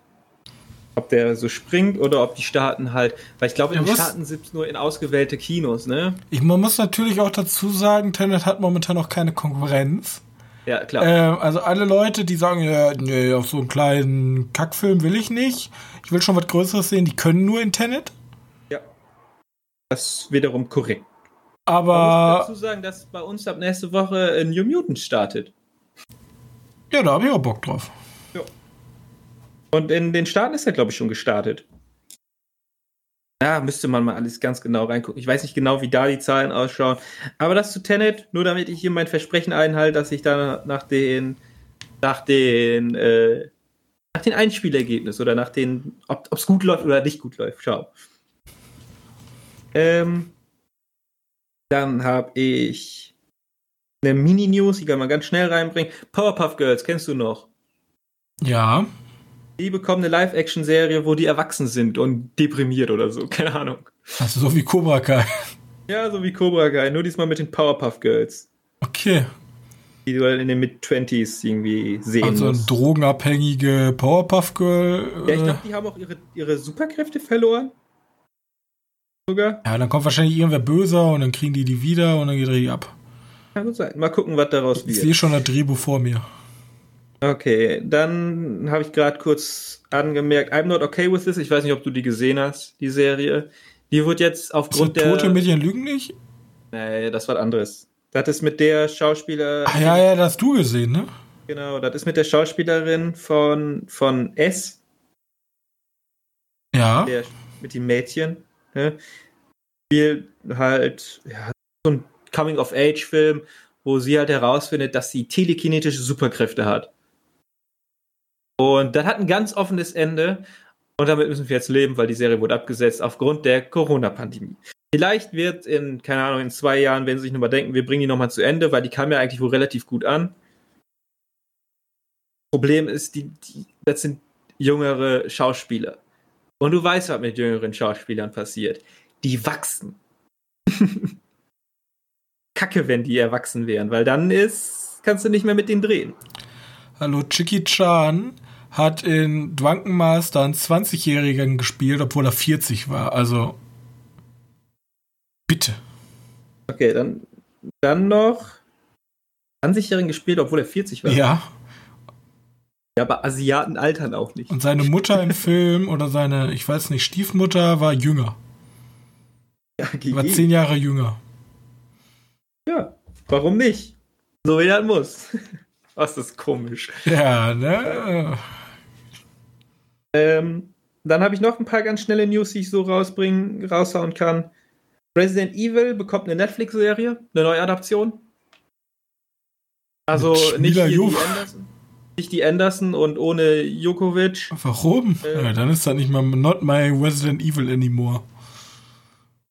ob der so springt oder ob die Staaten halt, weil ich glaube, in den Staaten sind es nur in ausgewählte Kinos, ne? Ich, man muss natürlich auch dazu sagen, Tenet hat momentan noch keine Konkurrenz. Ja, klar. Ähm, also alle Leute, die sagen, ja, nee, auf so einen kleinen Kackfilm will ich nicht. Ich will schon was Größeres sehen, die können nur in Tenet. Ja. Das ist wiederum korrekt. Aber. Man muss dazu sagen, dass bei uns ab nächste Woche New Mutant startet. Ja, da habe ich auch Bock drauf. Ja. Und in den Staaten ist er, glaube ich, schon gestartet. Ja, müsste man mal alles ganz genau reingucken. Ich weiß nicht genau, wie da die Zahlen ausschauen. Aber das zu Tenet, nur damit ich hier mein Versprechen einhalte, dass ich da nach den, nach den, äh, nach den Einspielergebnis oder nach den, ob es gut läuft oder nicht gut läuft, schau. Ähm, dann habe ich eine Mini-News, die kann man ganz schnell reinbringen. Powerpuff Girls, kennst du noch? Ja. Die bekommen eine Live-Action-Serie, wo die erwachsen sind und deprimiert oder so, keine Ahnung. Also so wie Cobra Kai. Ja, so wie Cobra Kai, nur diesmal mit den Powerpuff Girls. Okay. Die du halt in den Mid-20s irgendwie sehen Also musst. drogenabhängige Powerpuff Girl. Ja, ich äh, glaube, die haben auch ihre, ihre Superkräfte verloren. Sogar. ja, dann kommt wahrscheinlich irgendwer böser und dann kriegen die die wieder und dann geht die ab. Kann gut sein. Mal gucken, was daraus Ich wird. sehe schon das Drehbuch vor mir. Okay, dann habe ich gerade kurz angemerkt, I'm not okay with this. Ich weiß nicht, ob du die gesehen hast, die Serie. Die wird jetzt aufgrund der. Tote Mädchen lügen nicht? nee, das war anderes. Das ist mit der Schauspieler. Ach ja, ja, das hast du gesehen, ne? Genau, das ist mit der Schauspielerin von, von S, Ja. der, mit dem Mädchen. Ne? Spielt halt ja, so ein Coming-of-Age-Film, wo sie halt herausfindet, dass sie telekinetische Superkräfte hat. Und das hat ein ganz offenes Ende. Und damit müssen wir jetzt leben, weil die Serie wurde abgesetzt aufgrund der Corona-Pandemie. Vielleicht wird in, keine Ahnung, in zwei Jahren, wenn sie sich nochmal denken, wir bringen die nochmal zu Ende, weil die kam ja eigentlich wohl relativ gut an. Problem ist, die, die, das sind jüngere Schauspieler. Und du weißt, was mit jüngeren Schauspielern passiert. Die wachsen. Kacke, wenn die erwachsen wären, weil dann ist, kannst du nicht mehr mit denen drehen. Hallo, Chicky Chan hat in Drunken Master einen 20-Jährigen gespielt, obwohl er 40 war. Also. Bitte. Okay, dann, dann noch 20-Jährigen gespielt, obwohl er 40 war. Ja. Ja, aber Asiaten altern auch nicht. Und seine Mutter im Film oder seine, ich weiß nicht, Stiefmutter war jünger. Ja, Die war zehn Jahre jünger. ja, warum nicht? So wie das muss. Was ist komisch. Ja, ne? Ähm, dann habe ich noch ein paar ganz schnelle News, die ich so rausbringen, raushauen kann. Resident Evil bekommt eine Netflix-Serie, eine neue Adaption. Also nicht die. Anderson, nicht die Anderson und ohne Jokovic. Warum? Äh. ja, dann ist das nicht mal Not My Resident Evil anymore.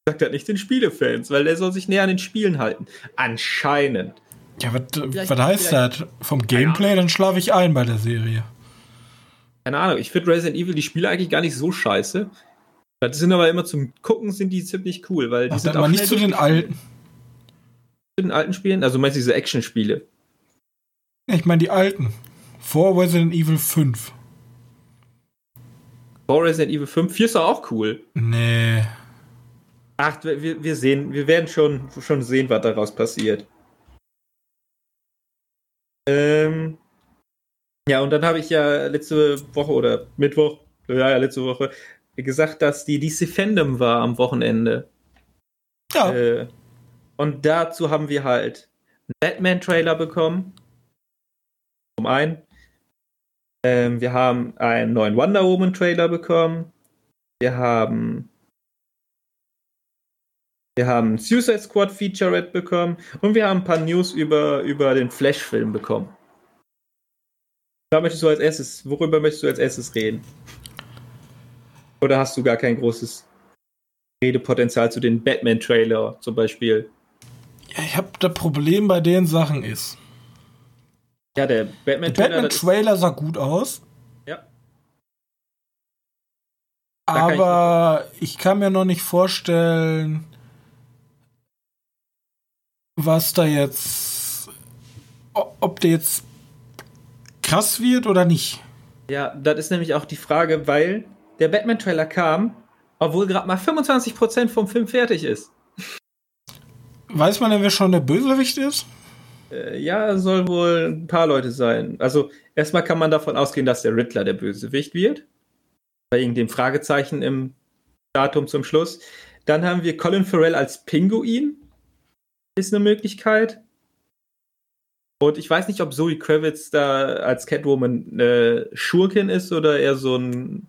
Sagt das nicht den Spielefans, weil der soll sich näher an den Spielen halten. Anscheinend. Ja, was, was heißt das? Vom Gameplay, dann schlafe ich ein bei der Serie. Keine Ahnung, ich finde Resident Evil die Spiele eigentlich gar nicht so scheiße. Das sind aber immer zum Gucken sind die ziemlich cool, weil die Ach, sind mal nicht zu den alten. zu den alten Spielen. Also meinst du diese Action-Spiele? Ich meine die alten. Vor Resident Evil 5. Vor Resident Evil 5, 4 ist doch auch cool. Nee. Ach, wir, wir sehen, wir werden schon, schon sehen, was daraus passiert. Ähm, ja, und dann habe ich ja letzte Woche oder Mittwoch, ja, ja, letzte Woche, gesagt, dass die DC Fandom war am Wochenende. Ja. Äh, und dazu haben wir halt einen Batman-Trailer bekommen. Zum einen. Ähm, wir haben einen neuen Wonder Woman-Trailer bekommen. Wir haben. Wir haben Suicide Squad Featurette bekommen. Und wir haben ein paar News über, über den Flash-Film bekommen. Da möchtest du als erstes, worüber möchtest du als erstes reden? Oder hast du gar kein großes Redepotenzial zu den Batman-Trailer zum Beispiel? ja ich habe das Problem bei den Sachen ist. Ja, der Batman-Trailer. Batman-Trailer sah gut aus, Ja. Da kann ich aber ich kann mir noch nicht vorstellen, was da jetzt, ob der jetzt krass wird oder nicht. Ja, das ist nämlich auch die Frage, weil der Batman-Trailer kam, obwohl gerade mal 25% vom Film fertig ist. Weiß man denn, wer schon der Bösewicht ist? Äh, ja, soll wohl ein paar Leute sein. Also, erstmal kann man davon ausgehen, dass der Riddler der Bösewicht wird. Bei irgendeinem Fragezeichen im Datum zum Schluss. Dann haben wir Colin Farrell als Pinguin. Ist eine Möglichkeit. Und ich weiß nicht, ob Zoe Kravitz da als Catwoman eine Schurkin ist oder eher so ein.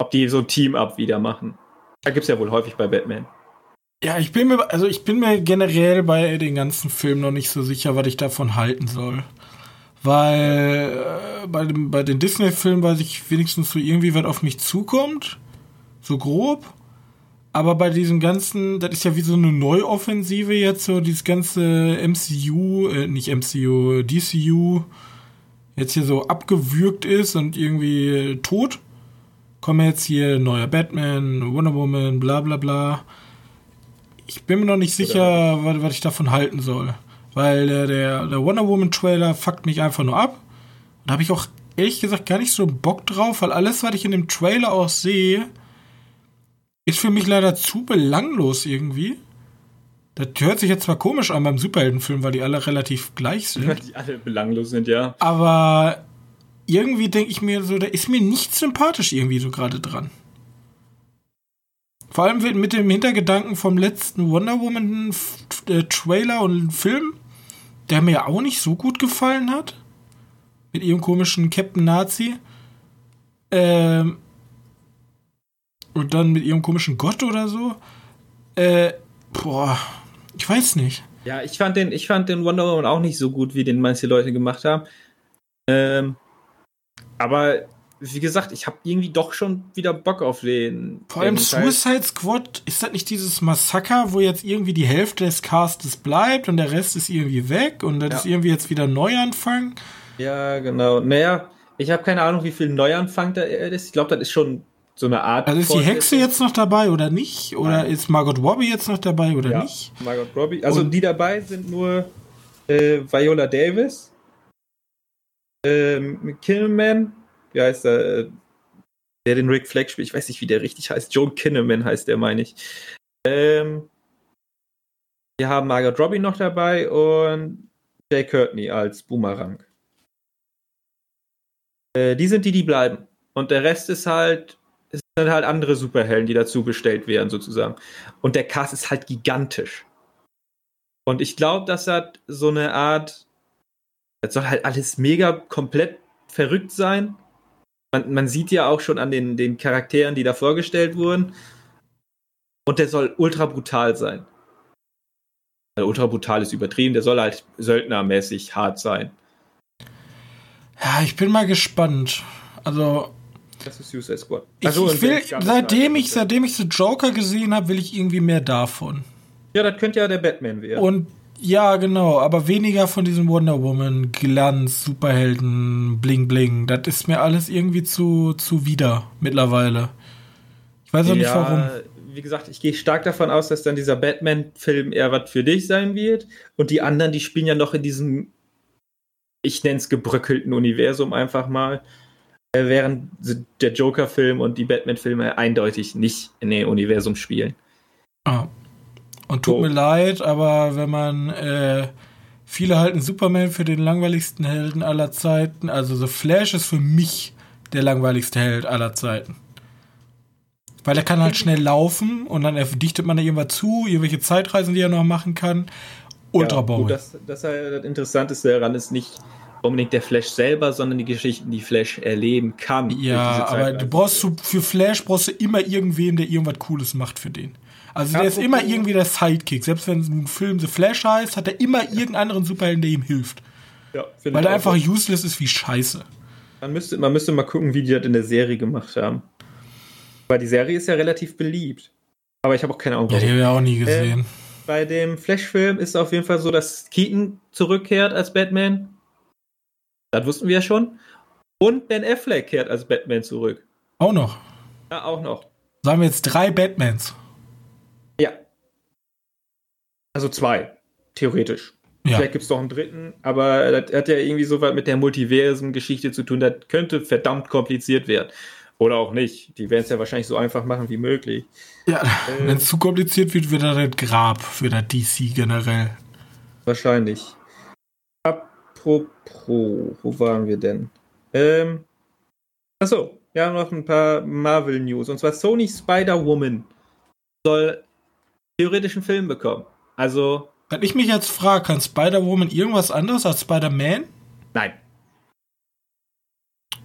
Ob die so ein Team-Up wieder machen. Da gibt es ja wohl häufig bei Batman. Ja, ich bin mir, also ich bin mir generell bei den ganzen Filmen noch nicht so sicher, was ich davon halten soll. Weil äh, bei, dem, bei den Disney-Filmen weiß ich wenigstens so irgendwie, was auf mich zukommt. So grob. Aber bei diesem ganzen, das ist ja wie so eine Neuoffensive jetzt, so dieses ganze MCU, äh, nicht MCU, DCU, jetzt hier so abgewürgt ist und irgendwie tot. Kommen jetzt hier neuer Batman, Wonder Woman, bla bla bla. Ich bin mir noch nicht sicher, was, was ich davon halten soll. Weil der, der, der Wonder Woman Trailer fuckt mich einfach nur ab. Da habe ich auch ehrlich gesagt gar nicht so Bock drauf, weil alles, was ich in dem Trailer auch sehe, ist für mich leider zu belanglos irgendwie. Das hört sich jetzt zwar komisch an beim Superheldenfilm, weil die alle relativ gleich sind. Die alle belanglos sind, ja. Aber irgendwie denke ich mir so, da ist mir nicht sympathisch irgendwie so gerade dran. Vor allem mit dem Hintergedanken vom letzten Wonder Woman äh, Trailer und Film, der mir auch nicht so gut gefallen hat. Mit ihrem komischen Captain Nazi. Ähm, und dann mit ihrem komischen Gott oder so. Äh, boah, ich weiß nicht. Ja, ich fand den, ich fand den Wonder Woman auch nicht so gut, wie den manche Leute gemacht haben. Ähm, aber wie gesagt, ich habe irgendwie doch schon wieder Bock auf den. Vor allem Suicide Squad, ist das nicht dieses Massaker, wo jetzt irgendwie die Hälfte des Castes bleibt und der Rest ist irgendwie weg und das ja. ist irgendwie jetzt wieder Neuanfang? Ja, genau. Naja, ich habe keine Ahnung, wie viel Neuanfang da ist. Ich glaube, das ist schon so eine Art. Also ist die Hexe jetzt noch dabei oder nicht? Oder Nein. ist Margot Robbie jetzt noch dabei oder ja, nicht? Margot Robbie. Also Und die dabei sind nur äh, Viola Davis, ähm, Kinnaman, wie heißt der, äh, der den Rick Flag spielt? Ich weiß nicht, wie der richtig heißt. Joe Kinnaman heißt der, meine ich. Ähm, wir haben Margot Robbie noch dabei und Jay Courtney als Boomerang. Äh, die sind die, die bleiben. Und der Rest ist halt sind halt andere Superhelden, die dazu bestellt werden, sozusagen. Und der Cast ist halt gigantisch. Und ich glaube, das hat so eine Art. Das soll halt alles mega komplett verrückt sein. Man, man sieht ja auch schon an den, den Charakteren, die da vorgestellt wurden. Und der soll ultra brutal sein. Also ultra brutal ist übertrieben, der soll halt söldnermäßig hart sein. Ja, ich bin mal gespannt. Also, das ist Suicide Squad. Also, ich, will, seitdem ich, seitdem ich The Joker gesehen habe, will ich irgendwie mehr davon. Ja, das könnte ja der Batman werden. Und ja, genau, aber weniger von diesem Wonder Woman, Glanz, Superhelden, Bling Bling. Das ist mir alles irgendwie zu, zu wieder mittlerweile. Ich weiß auch ja, nicht warum. Wie gesagt, ich gehe stark davon aus, dass dann dieser Batman-Film eher was für dich sein wird. Und die anderen, die spielen ja noch in diesem, ich nenne es gebröckelten Universum einfach mal. Äh, während der Joker-Film und die Batman-Filme eindeutig nicht in dem Universum spielen. Ah. Und tut so. mir leid, aber wenn man äh, viele halten Superman für den langweiligsten Helden aller Zeiten, also The Flash ist für mich der langweiligste Held aller Zeiten. Weil er kann halt schnell laufen und dann dichtet man da irgendwas zu, irgendwelche Zeitreisen, die er noch machen kann. Ultra ja, das, das, das Interessanteste daran ist nicht, unbedingt der Flash selber, sondern die Geschichten, die Flash erleben kann. Ja, aber du brauchst du, für Flash brauchst du immer irgendwen, der irgendwas Cooles macht für den. Also der ist immer irgendwie der Sidekick. Selbst wenn ein Film The Flash heißt, hat er immer irgendeinen anderen Superhelden, der ihm hilft. Ja, Weil er einfach so. useless ist wie Scheiße. Man müsste, man müsste mal gucken, wie die das in der Serie gemacht haben. Weil die Serie ist ja relativ beliebt. Aber ich habe auch keine Ahnung. Ja, die habe ich auch nie gesehen. Äh, bei dem Flash-Film ist es auf jeden Fall so, dass Keaton zurückkehrt als Batman das wussten wir ja schon. Und Ben Affleck kehrt als Batman zurück. Auch noch. Ja, auch noch. Sagen wir jetzt drei Batmans. Ja. Also zwei, theoretisch. Ja. Vielleicht gibt es doch einen dritten, aber das hat ja irgendwie so was mit der Multiversum-Geschichte zu tun. Das könnte verdammt kompliziert werden. Oder auch nicht. Die werden es ja wahrscheinlich so einfach machen wie möglich. Ja, äh, wenn es zu kompliziert wird, wird das ein Grab für das DC generell. Wahrscheinlich. Apropos, wo waren wir denn? Ähm, achso, wir haben noch ein paar Marvel-News. Und zwar Sony Spider-Woman soll theoretisch einen Film bekommen. Also. Wenn ich mich jetzt frage, kann Spider-Woman irgendwas anderes als Spider-Man? Nein.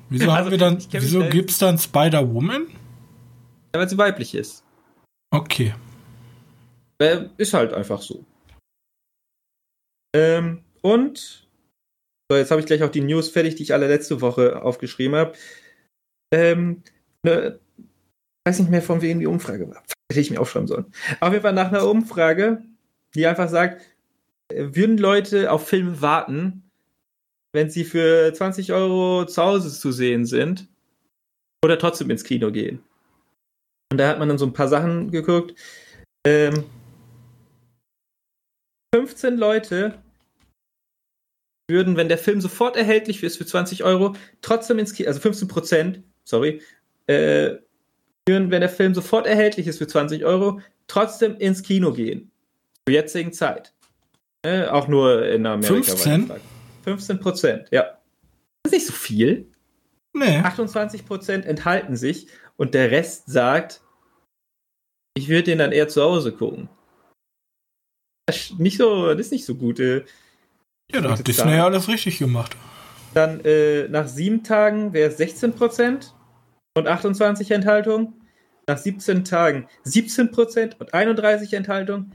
Wieso Also, haben wir dann, wieso selbst- gibt's dann Spider-Woman? Ja, Weil sie weiblich ist. Okay. Äh, ist halt einfach so. Ähm, und so, jetzt habe ich gleich auch die News fertig, die ich alle letzte Woche aufgeschrieben habe. Ähm, ne, weiß nicht mehr, von wem die Umfrage war. Hätte ich mir aufschreiben sollen. Auf jeden Fall nach einer Umfrage, die einfach sagt, äh, würden Leute auf Filme warten, wenn sie für 20 Euro zu Hause zu sehen sind oder trotzdem ins Kino gehen. Und da hat man dann so ein paar Sachen geguckt. Ähm, 15 Leute würden, wenn der Film sofort erhältlich ist für 20 Euro, trotzdem ins Kino, also 15 Prozent, sorry, äh, würden, wenn der Film sofort erhältlich ist für 20 Euro, trotzdem ins Kino gehen. Zur jetzigen Zeit. Äh, auch nur in Amerika. 15? 15 Prozent, ja. Das ist nicht so viel. Nee. 28% enthalten sich und der Rest sagt, ich würde den dann eher zu Hause gucken. Das ist nicht so, das ist nicht so gut. Ja, da hat Disney ja alles richtig gemacht. Dann äh, nach sieben Tagen wäre es 16% und 28 Enthaltung. Nach 17 Tagen 17% und 31 Enthaltung.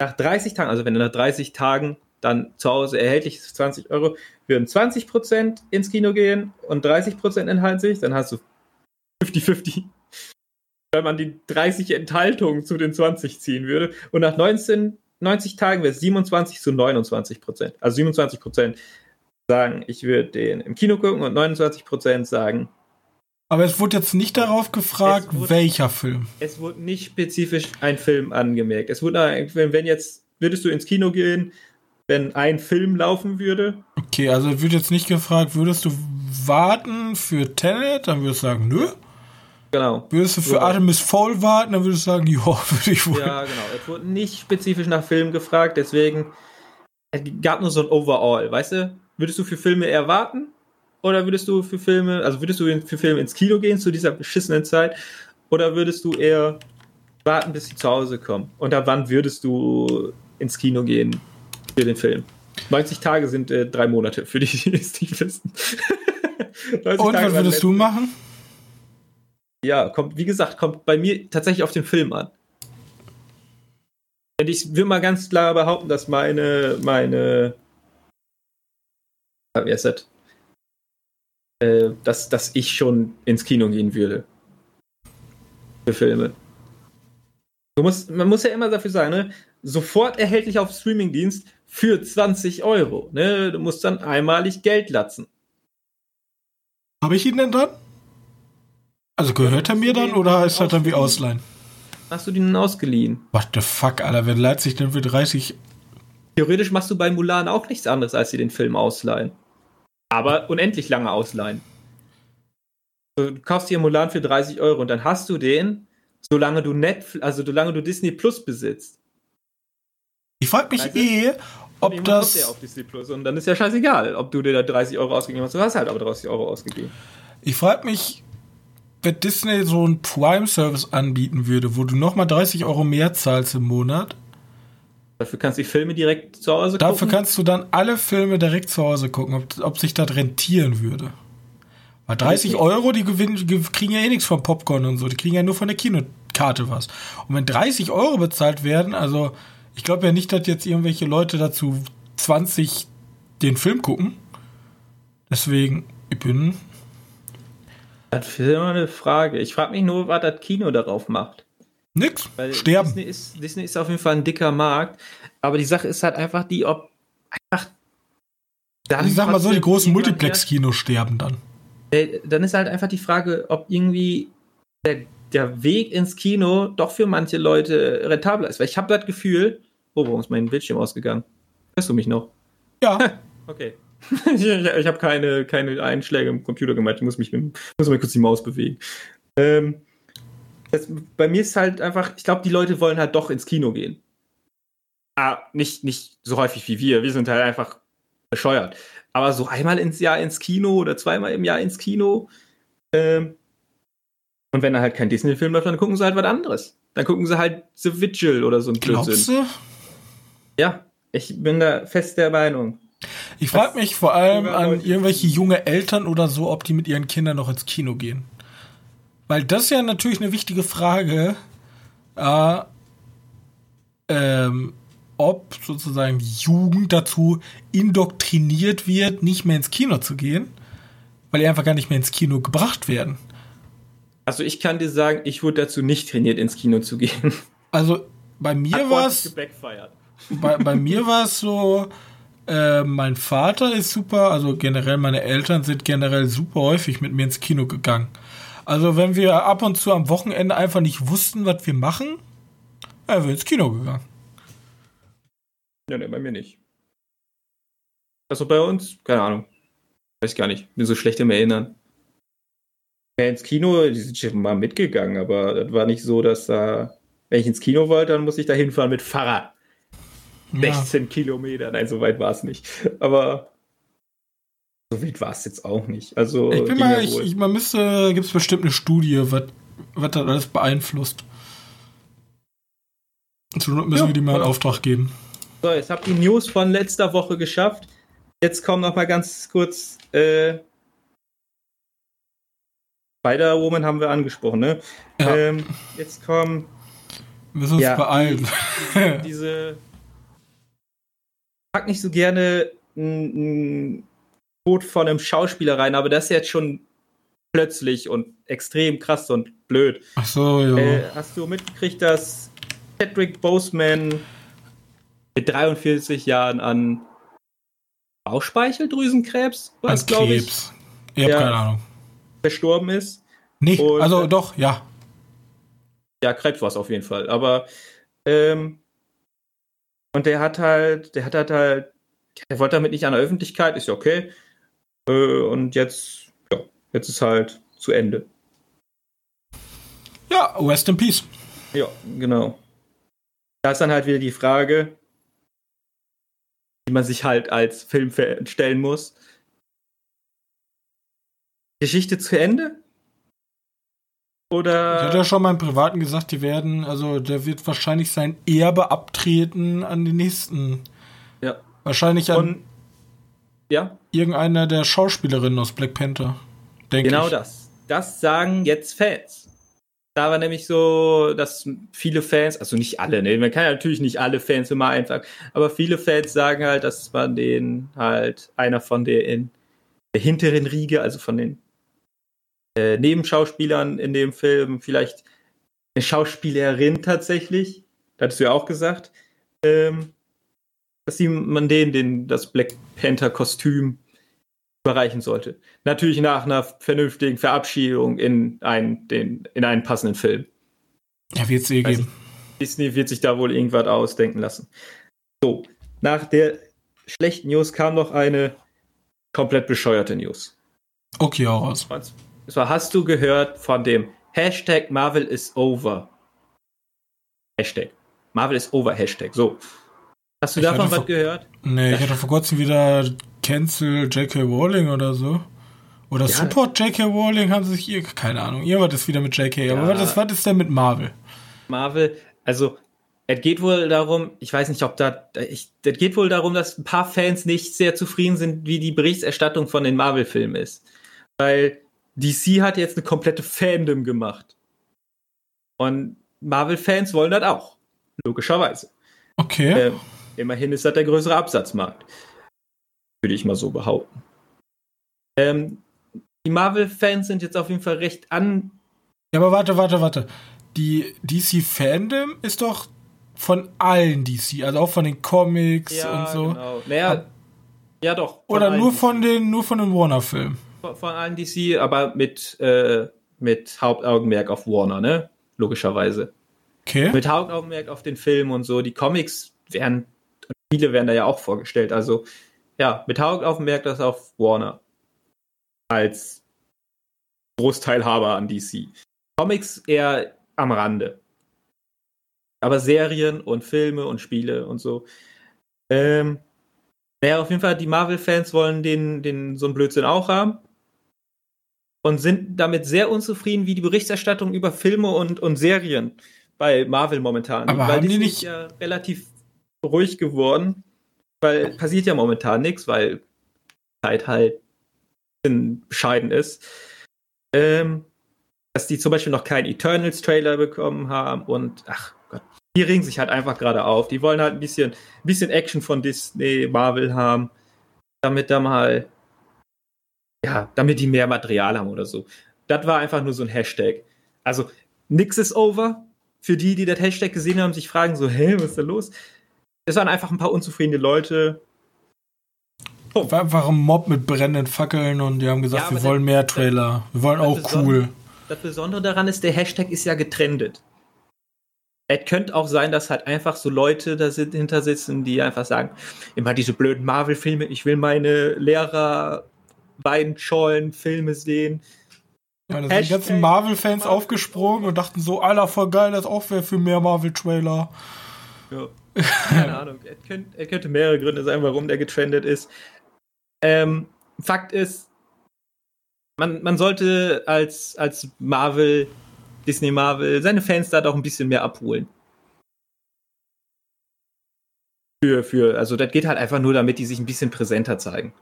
Nach 30 Tagen, also wenn du nach 30 Tagen dann zu Hause erhältlich ist, für 20 Euro, würden 20% ins Kino gehen und 30% enthalten sich. Dann hast du 50-50. Wenn man die 30 Enthaltungen zu den 20 ziehen würde. Und nach 19, 90 Tagen wäre es 27 zu 29 Prozent. Also 27 Prozent sagen, ich würde den im Kino gucken und 29 Prozent sagen, Aber es wurde jetzt nicht darauf gefragt, wurde- welcher Film. es wurde nicht spezifisch ein Film angemerkt. Es wurde, ein- wenn wenn jetzt, würdest du ins Kino gehen, wenn ein Film laufen würde? Okay, also es wird jetzt nicht gefragt, würdest du warten für Tenet? Dann würdest du sagen, nö. Genau. Würdest du für Ja. Artemis Fowl warten? Dann würdest du sagen, ja, würde ich wohl. Ja, genau. Es wurde nicht spezifisch nach Film gefragt, deswegen es gab nur so ein Overall, weißt du? Würdest du für Filme eher warten? Oder würdest du für Filme, also würdest du für Filme ins Kino gehen zu dieser beschissenen Zeit? Oder würdest du eher warten, bis sie zu Hause kommen? Und ab wann würdest du ins Kino gehen für den Film? 90 Tage sind äh, drei Monate, für die, die es nicht wissen. 90 Und Tage was würdest du machen? Ja, kommt, wie gesagt, kommt bei mir tatsächlich auf den Film an. Und ich will mal ganz klar behaupten, dass meine, meine, ah, wie heißt das? Äh, dass, dass ich schon ins Kino gehen würde. Für Filme. Du musst, man muss ja immer dafür sagen, ne? Sofort erhältlich auf Streamingdienst für 20 Euro. Ne? Du musst dann einmalig Geld latzen. Habe ich ihn denn dann? Also gehört er mir dann oder ist das dann wie Ausleihen? Hast du den ausgeliehen? What the fuck, Alter, wer leiht sich denn für 30? Theoretisch machst du bei Mulan auch nichts anderes, als dir den Film ausleihen. Aber unendlich lange ausleihen. Du kaufst dir Mulan für 30 Euro und dann hast du den, solange du Netflix, also solange du Disney Plus besitzt. Ich frage mich Weißt du? eh, ob das. der auf Disney Plus und dann ist ja scheißegal, ob du dir da 30 Euro ausgegeben hast. Du hast halt aber 30 Euro ausgegeben. Ich frage mich, wenn Disney so einen Prime-Service anbieten würde, wo du nochmal 30 Euro mehr zahlst im Monat, Dafür kannst du die Filme direkt zu Hause dafür gucken. kannst du dann alle Filme direkt zu Hause gucken, ob, ob sich das rentieren würde. Weil 30 nicht. Euro, die gewinnen, die kriegen ja eh nichts vom Popcorn und so, die kriegen ja nur von der Kinokarte was. Und wenn 30 Euro bezahlt werden, also ich glaube ja nicht, dass jetzt irgendwelche Leute dazu 20 den Film gucken. Deswegen, ich bin Das ist immer eine Frage. Ich frage mich nur, was das Kino darauf macht. nix. Weil Sterben. Disney ist, Disney ist auf jeden Fall ein dicker Markt. Aber die Sache ist halt einfach die, ob einfach. Dann ich sag mal so, die großen Multiplex-Kinos sterben dann. äh, Dann ist halt einfach die Frage, ob irgendwie der, der Weg ins Kino doch für manche Leute rentabler ist. Weil ich habe das Gefühl. Oh, warum ist mein Bildschirm ausgegangen? Hörst du mich noch? Ja, Okay. ich ich habe keine, keine Einschläge im Computer gemacht. Ich muss mich muss mal kurz die Maus bewegen. Ähm, das, bei mir ist halt einfach, ich glaube, die Leute wollen halt doch ins Kino gehen. Ah, nicht, nicht so häufig wie wir. Wir sind halt einfach bescheuert. Aber so einmal ins Jahr ins Kino oder zweimal im Jahr ins Kino. Ähm, und wenn da halt kein Disney-Film läuft, dann gucken sie halt was anderes. Dann gucken sie halt The Vigil oder so ein Glaubst Blödsinn. du? Ja, ich bin da fest der Meinung. Ich frage mich vor allem an irgendwelche junge Eltern oder so, ob die mit ihren Kindern noch ins Kino gehen. Weil das ist ja natürlich eine wichtige Frage, äh, ähm, ob sozusagen die Jugend dazu indoktriniert wird, nicht mehr ins Kino zu gehen, weil die einfach gar nicht mehr ins Kino gebracht werden. Also ich kann dir sagen, ich wurde dazu nicht trainiert, ins Kino zu gehen. Also bei mir war es bei, bei mir war es so, äh, mein Vater ist super, also generell meine Eltern sind generell super häufig mit mir ins Kino gegangen. Also wenn wir ab und zu am Wochenende einfach nicht wussten, was wir machen, er wir ins Kino gegangen. Ja, ne, bei mir nicht. Also bei uns, keine Ahnung. Weiß gar nicht. Bin so schlecht im Erinnern. Ja, ins Kino, die sind schon mal mitgegangen, aber das war nicht so, dass da, wenn ich ins Kino wollte, dann muss ich da hinfahren mit Fahrrad. Ja. 16 Kilometer. Nein, so weit war es nicht. Aber so weit war es jetzt auch nicht. Also, Ich bin mal, ja ich, ich, man müsste, gibt es bestimmt eine Studie, was das alles beeinflusst. Zur Not müssen Ja, wir die mal in ja. Auftrag geben. So, jetzt habt ihr die News von letzter Woche geschafft. Jetzt kommen noch mal ganz kurz. Äh, Spider-Woman haben wir angesprochen, ne? Ja. Ähm, jetzt kommen Wir müssen uns Ja, beeilen. diese. Ich pack nicht so gerne ein Tod von einem Schauspieler rein, aber das ist jetzt schon plötzlich und extrem krass und blöd. Ach so, ja. Äh, hast du mitgekriegt, dass Patrick Boseman mit 43 Jahren an Bauchspeicheldrüsenkrebs, was glaube ich, Krebs. Ich habe keine Ahnung. verstorben ist? Nee, Und- also doch, ja. Ja, Krebs war es auf jeden Fall. Aber ähm, und der hat halt, der hat halt halt, der wollte damit nicht an der Öffentlichkeit, ist ja okay. Äh, und jetzt, ja, jetzt ist halt zu Ende. Ja, rest in peace. Ja, genau. Da ist dann halt wieder die Frage, die man sich halt als Filmfan stellen muss. Geschichte zu Ende? Ich hatte Oder ja schon mal im Privaten gesagt, die werden, also der wird wahrscheinlich sein Erbe abtreten an den nächsten. ja. Wahrscheinlich an Und ja, irgendeiner der Schauspielerinnen aus Black Panther. Denke genau ich. das. Das sagen jetzt Fans. Da war nämlich so, dass viele Fans, also nicht alle, ne? man kann ja natürlich nicht alle Fans immer einfach, aber viele Fans sagen halt, dass man den halt einer von der in der hinteren Riege, also von den äh, Nebenschauspielern in dem Film, vielleicht eine Schauspielerin tatsächlich, das hattest du ja auch gesagt, ähm, dass die, man denen den, das Black Panther Kostüm überreichen sollte. Natürlich nach einer vernünftigen Verabschiedung in einen, den, in einen passenden Film. Ja, wird's eh Weiß geben. Disney wird sich da wohl irgendwas ausdenken lassen. So, nach der schlechten News kam noch eine komplett bescheuerte News. Okay, auch raus. Zwar hast du gehört von dem Hashtag Marvel is over. Hashtag. Marvel is over Hashtag. So. Hast du Ich davon was vor- gehört? Nee, ich hatte vor kurzem wieder Cancel J.K. Rowling oder so. Oder Ja. Support J.K. Rowling haben sie sich ihr, keine Ahnung, irgendwas ist wieder mit J.K. Aber Ja. was ist, was ist denn mit Marvel? Marvel, also es geht wohl darum, ich weiß nicht, ob da, ich, es geht wohl darum, dass ein paar Fans nicht sehr zufrieden sind, wie die Berichterstattung von den Marvel-Filmen ist. Weil DC hat jetzt eine komplette Fandom gemacht. Und Marvel-Fans wollen das auch. Logischerweise. Okay. Ähm, immerhin ist das der größere Absatzmarkt. Würde ich mal so behaupten. Ähm, die Marvel-Fans sind jetzt auf jeden Fall recht an, Ja, aber warte, warte, warte. Die DC Fandom ist doch von allen DC, also auch von den Comics und so. Genau. Naja, Ab- ja doch. Oder nur DC. von den, nur von den Warner-Filmen. Von, allen DC, aber mit, äh, mit Hauptaugenmerk auf Warner, ne? Logischerweise. Okay. Mit Hauptaugenmerk auf den Film und so. Die Comics werden, viele werden da ja auch vorgestellt. Also, ja, mit Hauptaugenmerk das auf Warner. Als Großteilhaber an DC. Comics eher am Rande. Aber Serien und Filme und Spiele und so. Ähm, naja, auf jeden Fall, die Marvel-Fans wollen den, den so einen Blödsinn auch haben. Und sind damit sehr unzufrieden, wie die Berichterstattung über Filme und, und Serien bei Marvel momentan. Aber weil haben die sind nicht- ja relativ ruhig geworden, weil passiert ja momentan nichts, weil Zeit halt bescheiden ist. Ähm, dass die zum Beispiel noch keinen Eternals-Trailer bekommen haben und ach Gott, die regen sich halt einfach gerade auf. Die wollen halt ein bisschen, ein bisschen Action von Disney, Marvel haben, damit da mal, ja, damit die mehr Material haben oder so. Das war einfach nur so ein Hashtag. Also, nix ist over. Für die, die das Hashtag gesehen haben, sich fragen so, hä, was ist da los? Es waren einfach ein paar unzufriedene Leute. War einfach ein Mob mit brennenden Fackeln und die haben gesagt, Ja, wir wollen mehr Trailer. Wir wollen auch cool. Das Besondere daran ist, der Hashtag ist ja getrendet. Es könnte auch sein, dass halt einfach so Leute dahinter sitzen, die einfach sagen, immer diese blöden Marvel-Filme, ich will meine Lehrer Weinschollen Filme sehen. Ja, da sind die ganzen Marvel-Fans Marvel- aufgesprungen und dachten so, Alter, voll geil, das auch wäre für mehr Marvel-Trailer. Ja. Keine Ahnung. Es könnte, es könnte mehrere Gründe sein, warum der getrendet ist. Ähm, Fakt ist, man, man sollte als, als Marvel, Disney Marvel, seine Fans da doch ein bisschen mehr abholen. Für, für, also das geht halt einfach nur, damit die sich ein bisschen präsenter zeigen.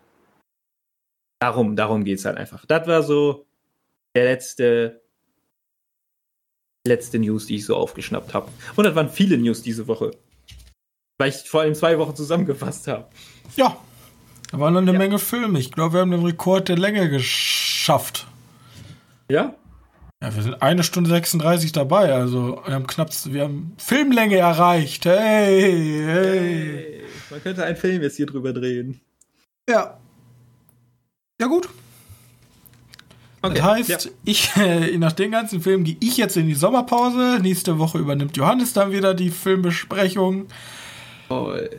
Darum, darum geht's halt einfach. Das war so der letzte, letzte News, die ich so aufgeschnappt habe. Und das waren viele News diese Woche. Weil ich vor allem zwei Wochen zusammengefasst habe. Ja, da waren noch eine Ja. Menge Filme. Ich glaube, wir haben den Rekord der Länge geschafft. Ja? Ja, wir sind eine Stunde 36 dabei, also wir haben knapp, wir haben Filmlänge erreicht. Hey, hey. Hey, man könnte einen Film jetzt hier drüber drehen. Ja. Ja gut. Das heißt, ja. ich, äh, nach den ganzen Filmen gehe ich jetzt in die Sommerpause. Nächste Woche übernimmt Johannes dann wieder die Filmbesprechung. Toll.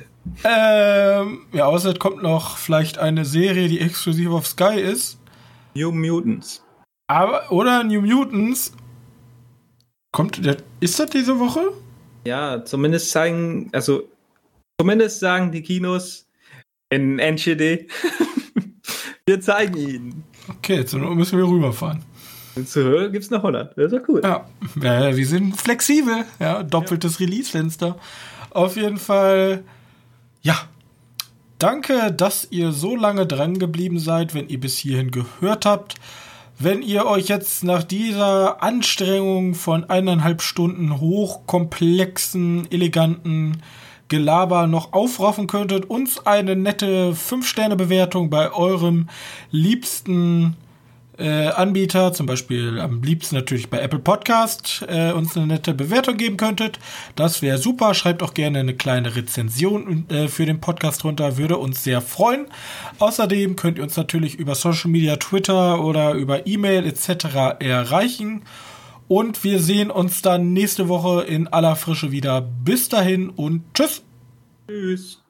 Ähm, ja, außer kommt noch vielleicht eine Serie, die exklusiv auf Sky ist. New Mutants. Aber, oder New Mutants. Kommt, der, ist das diese Woche? Ja, zumindest zeigen, also zumindest sagen die Kinos in NCD, wir zeigen ihn. Okay, jetzt müssen wir rüberfahren. Und zu hören gibt's nach Holland. Das ist doch cool. Ja, ja, wir sind flexibel. Ja, doppeltes Release-Fenster. Auf jeden Fall, ja. Danke, dass ihr so lange dran geblieben seid, wenn ihr bis hierhin gehört habt. Wenn ihr euch jetzt nach dieser Anstrengung von eineinhalb Stunden hochkomplexen, eleganten Gelaber noch aufraffen könntet, uns eine nette 5-Sterne-Bewertung bei eurem liebsten äh, Anbieter, zum Beispiel am liebsten natürlich bei Apple Podcast, äh, uns eine nette Bewertung geben könntet. Das wäre super. Schreibt auch gerne eine kleine Rezension äh, für den Podcast runter, würde uns sehr freuen. Außerdem könnt ihr uns natürlich über Social Media, Twitter oder über E-Mail etc. erreichen. Und wir sehen uns dann nächste Woche in aller Frische wieder. Bis dahin und tschüss. Tschüss.